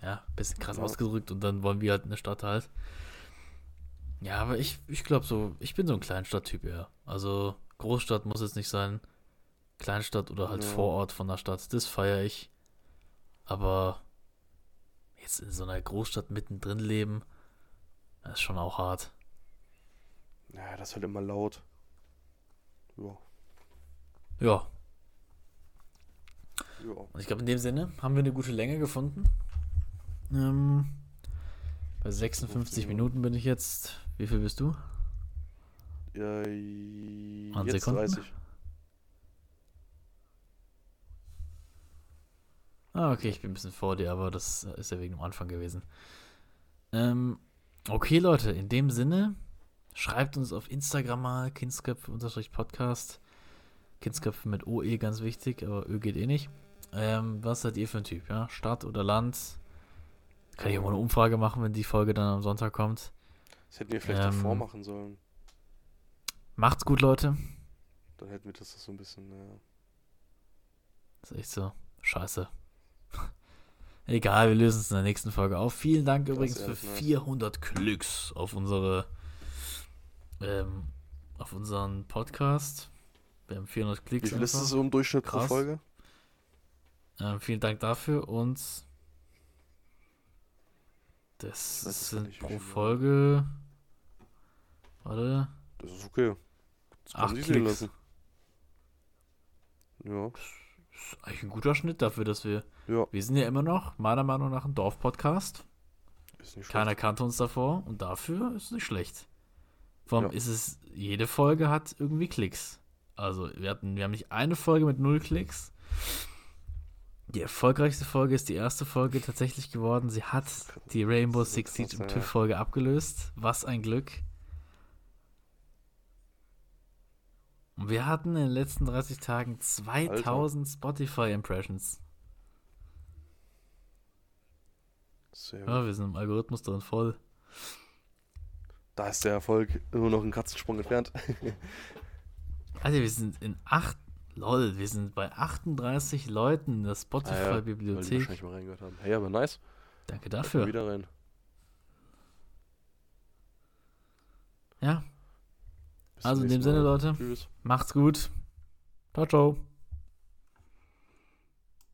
ja, bisschen krass Ja. ausgedrückt und dann wollen wir halt in der Stadt halt. Ja, aber ich, ich glaube so, ich bin so ein Kleinstadttyp eher. Also Großstadt muss es nicht sein. Kleinstadt oder halt Ja. Vorort von der Stadt, das feiere ich. Aber jetzt in so einer Großstadt mittendrin leben, das ist schon auch hart. Ja, das ist halt immer laut. Ja, Ja, ja. Ich glaube, in dem Sinne haben wir eine gute Länge gefunden. Ähm, bei 56 Minuten bin ich jetzt. Wie viel bist du? ja An jetzt Sekunden? 30. Ah, okay, ich bin ein bisschen vor dir, aber das ist ja wegen dem Anfang gewesen. Ähm, okay, Leute, in dem Sinne, schreibt uns auf Instagram mal Kindsköpfe-Podcast. Kindsköpfe mit OE ganz wichtig, aber Ö geht eh nicht. Ähm, was seid ihr für ein Typ, ja? Stadt oder Land? Kann ich auch mal eine Umfrage machen, wenn die Folge dann am Sonntag kommt. Das hätten wir vielleicht Ähm, davor machen sollen. Macht's gut, Leute. Dann hätten wir das so ein bisschen, ja. Das ist echt so. Scheiße. Egal, wir lösen es in der nächsten Folge auf. Vielen Dank Das übrigens für nice. 400 Klicks auf unsere ähm, auf unseren Podcast. Wir haben 400 Wie Klicks. viel ist einfach. es so im Durchschnitt pro Krass. Folge? Ähm, vielen Dank dafür und das weiß es sind wie pro. Folge warte, Das ist okay. Das acht Klicks. lassen. Ja, ist eigentlich ein guter Schnitt dafür, dass wir ja, wir sind ja immer noch meiner Meinung nach ein Dorf-Podcast. ist nicht Keiner kannte uns davor und dafür ist es nicht schlecht. Allem Ja. ist es, jede Folge hat irgendwie Klicks. Also wir hatten, wir haben nicht eine Folge mit null Klicks. Die erfolgreichste Folge ist die erste Folge tatsächlich geworden. Sie hat die Rainbow Six Siege im ja. TÜV Folge abgelöst. Was ein Glück. Und wir hatten in den letzten 30 Tagen 2000 Spotify Impressions. Sehr gut. Ja, wir sind im Algorithmus drin voll. Da ist der Erfolg immer noch einen Katzensprung entfernt. Alter, wir sind in 8. Lol, wir sind bei 38 Leuten in der Spotify-Bibliothek. wahrscheinlich mal reingehört haben. Hey, aber nice. Danke dafür. wieder rein. Ja, Bis also in dem Sinne. Leute, Tschüss. macht's gut. Ciao, ciao.